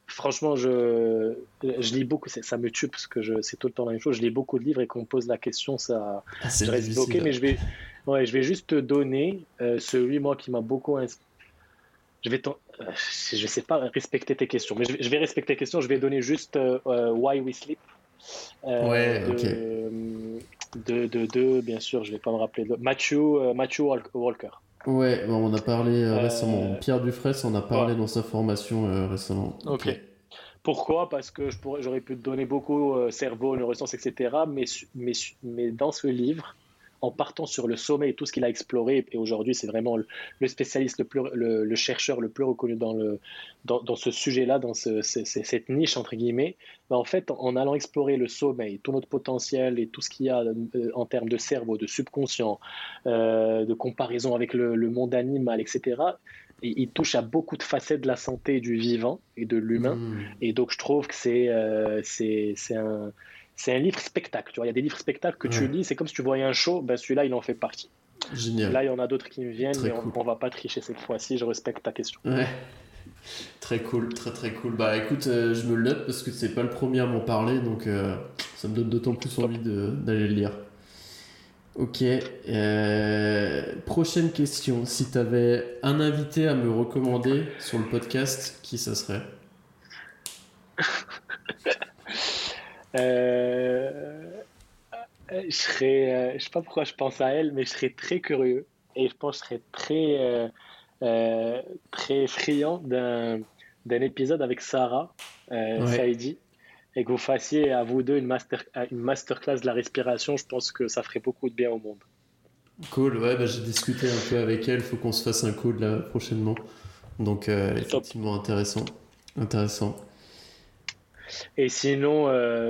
B: franchement, je, je lis beaucoup, ça me tue parce que c'est tout le temps la même chose. Je lis beaucoup de livres et qu'on me pose la question, ça, ah, je reste bloqué, mais je vais, Ouais, je vais juste te donner euh, celui, moi, qui m'a beaucoup Je vais, euh, je sais pas respecter tes questions, mais je vais, respecter tes questions. Je vais donner juste euh, Why We Sleep.
A: ouais,
B: de,
A: ok.
B: De, de, de, bien sûr, je vais pas me rappeler. De, Matthew, Matthew Walker.
A: Ouais, on a parlé récemment. Pierre Dufresne on a parlé dans sa formation récemment.
B: Ok. Pourquoi? Parce que j'aurais pu te donner beaucoup cerveau, neurosciences, etc. Mais, mais, mais dans ce livre, en partant sur le sommet et tout ce qu'il a exploré. Et aujourd'hui, c'est vraiment le, spécialiste, le, plus, le, chercheur le plus reconnu dans, le, dans, ce sujet-là, dans cette niche, entre guillemets. en fait, en allant explorer le sommeil, tout notre potentiel et tout ce qu'il y a euh, en termes de cerveau, de subconscient, euh, de comparaison avec le, monde animal, etc., il, touche à beaucoup de facettes de la santé du vivant et de l'humain. Mmh. Et donc, je trouve que c'est euh, c'est un c'est un livre spectacle. Tu vois, il y a des livres spectacles que tu lis, c'est comme si tu voyais un show, ben celui-là, il en fait partie.
A: Génial.
B: Là, il y en a d'autres qui me viennent, mais on, ne va pas tricher cette fois-ci. Je respecte ta question.
A: Ouais. Très cool, très très cool. Bah écoute, euh, je me le note parce que c'est pas le premier à m'en parler, donc euh, ça me donne d'autant plus envie d'aller le lire. Ok. Euh, prochaine question. Si tu avais un invité à me recommander sur le podcast, qui ça serait?
B: Euh, je serais, euh, je sais pas pourquoi je pense à elle, mais je serais très curieux et je pense que je serais très, euh, très friand d'un, d'un épisode avec Sarah Saidi et que vous fassiez à vous deux une, master, une masterclass de la respiration. Je pense que ça ferait beaucoup de bien au monde.
A: Cool, ouais, bah, j'ai discuté un peu avec elle. Il faut qu'on se fasse un call là prochainement. Donc, effectivement, intéressant. Intéressant.
B: Et sinon,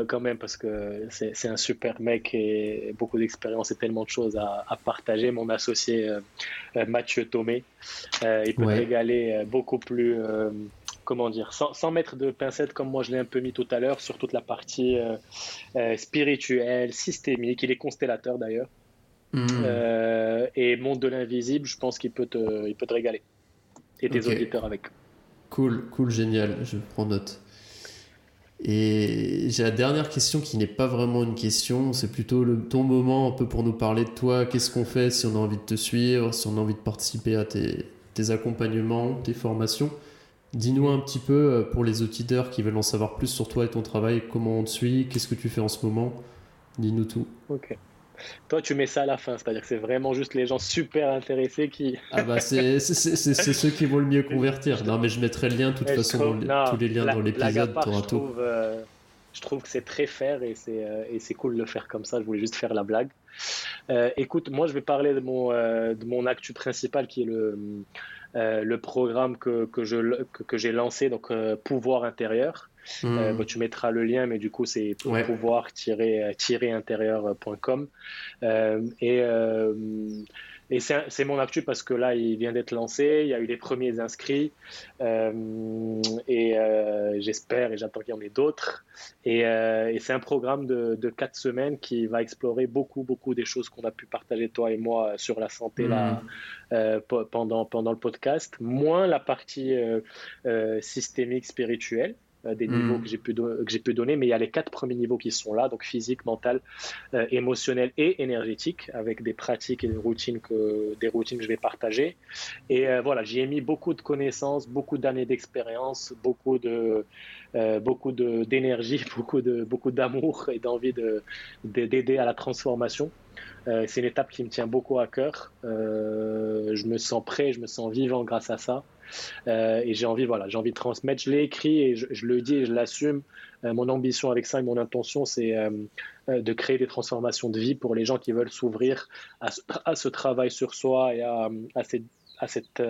B: quand même, parce que c'est un super mec et beaucoup d'expérience et tellement de choses à, partager, mon associé Mathieu Thomé, il peut régaler beaucoup plus comment dire, sans, mettre de pincettes comme moi je l'ai un peu mis tout à l'heure sur toute la partie euh, euh, spirituelle, systémique. Il est constellateur d'ailleurs. Euh, et monde de l'invisible, je pense qu'il peut te, il peut te régaler. Et tes auditeurs avec.
A: Cool, cool, génial. Je prends note. Et j'ai la dernière question qui n'est pas vraiment une question, c'est plutôt le, ton moment un peu pour nous parler de toi. Qu'est-ce qu'on fait si on a envie de te suivre, si on a envie de participer à tes, accompagnements, tes formations? Dis-nous un petit peu euh, pour les auditeurs qui veulent en savoir plus sur toi et ton travail, comment on te suit, qu'est-ce que tu fais en ce moment? Dis-nous tout.
B: Ok. Toi, tu mets ça à la fin, c'est-à-dire que c'est vraiment juste les gens super intéressés qui.
A: ah bah c'est ceux qui vont le mieux convertir. Non, mais je mettrai le lien de toute façon, tous les liens dans l'épisode.
B: Je, trouve, euh, je trouve que c'est très fair et c'est euh, cool de le faire comme ça. Je voulais juste faire la blague. écoute, moi je vais parler de mon, de mon actu principal qui est le, euh, le programme que, que je que, j'ai lancé, donc euh, Pouvoir intérieur. Hmm. Euh, bah, tu mettras le lien, mais du coup, c'est pouvoir-intérieur.com. et et c'est mon actu parce que là, il vient d'être lancé, il y a eu les premiers inscrits, euh, et euh, j'espère et j'attends qu'il y en ait d'autres. Et, euh, et c'est un programme de, de, quatre semaines qui va explorer beaucoup, beaucoup des choses qu'on a pu partager, toi et moi, sur la santé là, mmh. pendant, pendant le podcast, moins la partie systémique, spirituelle. Euh, des niveaux hmm. que j'ai pu, que j'ai pu donner, mais il y a les quatre premiers niveaux qui sont là, donc physique, mental, euh, émotionnel et énergétique, avec des pratiques et des routines que, des routines que je vais partager. Et euh, voilà, j'y ai mis beaucoup de connaissances, beaucoup d'années d'expérience, beaucoup de beaucoup de, d'énergie, beaucoup de beaucoup d'amour et d'envie de, d'aider à la transformation. C'est une étape qui me tient beaucoup à cœur. je me sens prêt, je me sens vivant grâce à ça. Euh, et j'ai envie, voilà, j'ai envie de transmettre. Je l'ai écrit et je, le dis et je l'assume. Euh, mon ambition avec ça et mon intention, c'est euh, de créer des transformations de vie pour les gens qui veulent s'ouvrir à, ce travail sur soi et à, cette,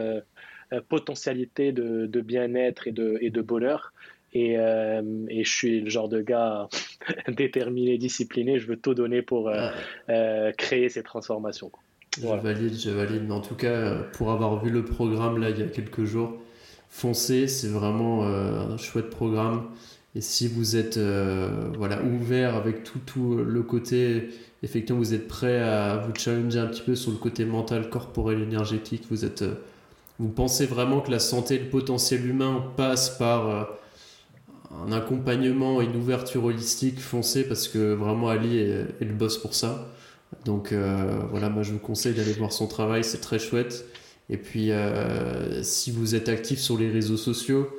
B: potentialité de, bien-être et de bonheur. Et, et, je suis le genre de gars déterminé, discipliné. Je veux tout donner pour créer ces transformations.
A: Je valide, je valide. Mais en tout cas, pour avoir vu le programme là il y a quelques jours, foncez, c'est vraiment euh, un chouette programme. Et si vous êtes euh, voilà, ouvert avec tout, tout le côté, effectivement, vous êtes prêt à vous challenger un petit peu sur le côté mental, corporel, énergétique, vous, êtes, euh, vous pensez vraiment que la santé, le potentiel humain passe par un accompagnement et une ouverture holistique, foncez parce que vraiment Ali est, est le boss pour ça. Donc euh, voilà, moi je vous conseille d'aller voir son travail, c'est très chouette. Et puis euh, si vous êtes actif sur les réseaux sociaux,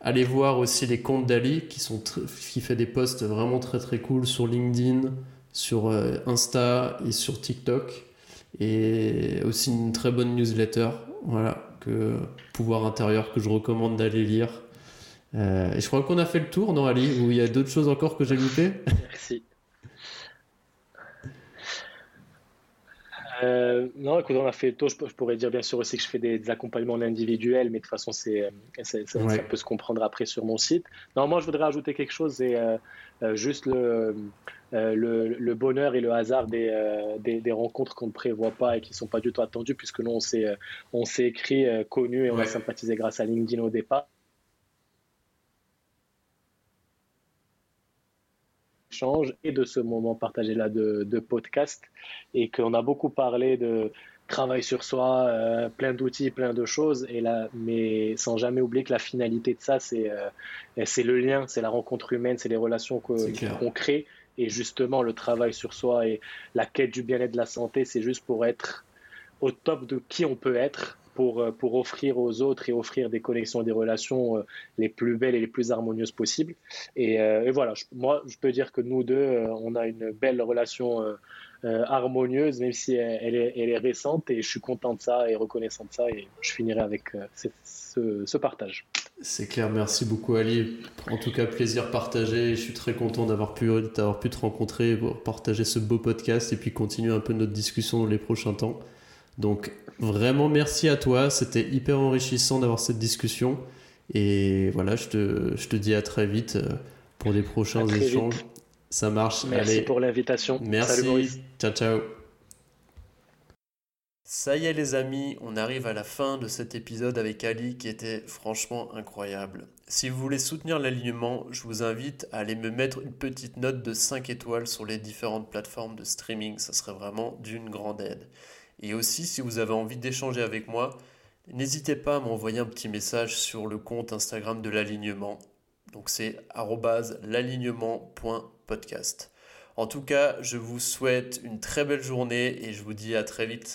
A: allez voir aussi les comptes d'Ali qui, sont qui fait des posts vraiment très très cool sur LinkedIn, sur euh, Insta et sur TikTok. Et aussi une très bonne newsletter, voilà, que Pouvoir intérieur que je recommande d'aller lire. Et je crois qu'on a fait le tour, non Ali Ou il y a d'autres choses encore que j'ai loupées?
B: Merci. Euh, non, écoute, on a fait le tour. Je, pourrais dire bien sûr aussi que je fais des, accompagnements individuels, mais de toute façon, c'est, euh, ça, peut se comprendre après sur mon site. Non, moi, je voudrais ajouter quelque chose, euh, juste le, le, bonheur et le hasard des, des, rencontres qu'on ne prévoit pas et qui ne sont pas du tout attendues, puisque nous, on s'est, on s'est écrit, connu et on a sympathisé grâce à LinkedIn au départ. Et de ce moment partagé là de, podcast et qu'on a beaucoup parlé de travail sur soi, euh, plein d'outils, plein de choses, et là, mais sans jamais oublier que la finalité de ça, c'est euh, c'est le lien, c'est la rencontre humaine, c'est les relations qu'on crée, et justement le travail sur soi et la quête du bien-être de la santé, c'est juste pour être au top de qui on peut être pour, euh, pour offrir aux autres et offrir des connexions et des relations euh, les plus belles et les plus harmonieuses possibles. Et, euh, voilà, moi, je peux dire que nous deux, on a une belle relation harmonieuse, même si elle, est, récente, et je suis content de ça et reconnaissant de ça, et je finirai avec ce, ce, partage.
A: C'est clair, merci beaucoup Ali. En tout cas, plaisir partagé. Je suis très content d'avoir pu, pu te rencontrer, partager ce beau podcast et puis continuer un peu notre discussion dans les prochains temps. Donc vraiment merci à toi, c'était hyper enrichissant d'avoir cette discussion. Et voilà, je te, je te, dis à très vite euh, pour des prochains échanges. Ça marche.
B: Merci pour l'invitation.
A: Merci. ciao, ciao. Ça y est les amis, on arrive à la fin de cet épisode avec Ali qui était franchement incroyable. Si vous voulez soutenir l'alignement, je vous invite à aller me mettre une petite note de 5 étoiles sur les différentes plateformes de streaming, ça serait vraiment d'une grande aide. Et aussi si vous avez envie d'échanger avec moi, n'hésitez pas à m'envoyer un petit message sur le compte Instagram de l'alignement. Donc c'est l'alignement.podcast. En tout cas, je vous souhaite une très belle journée et je vous dis à très vite.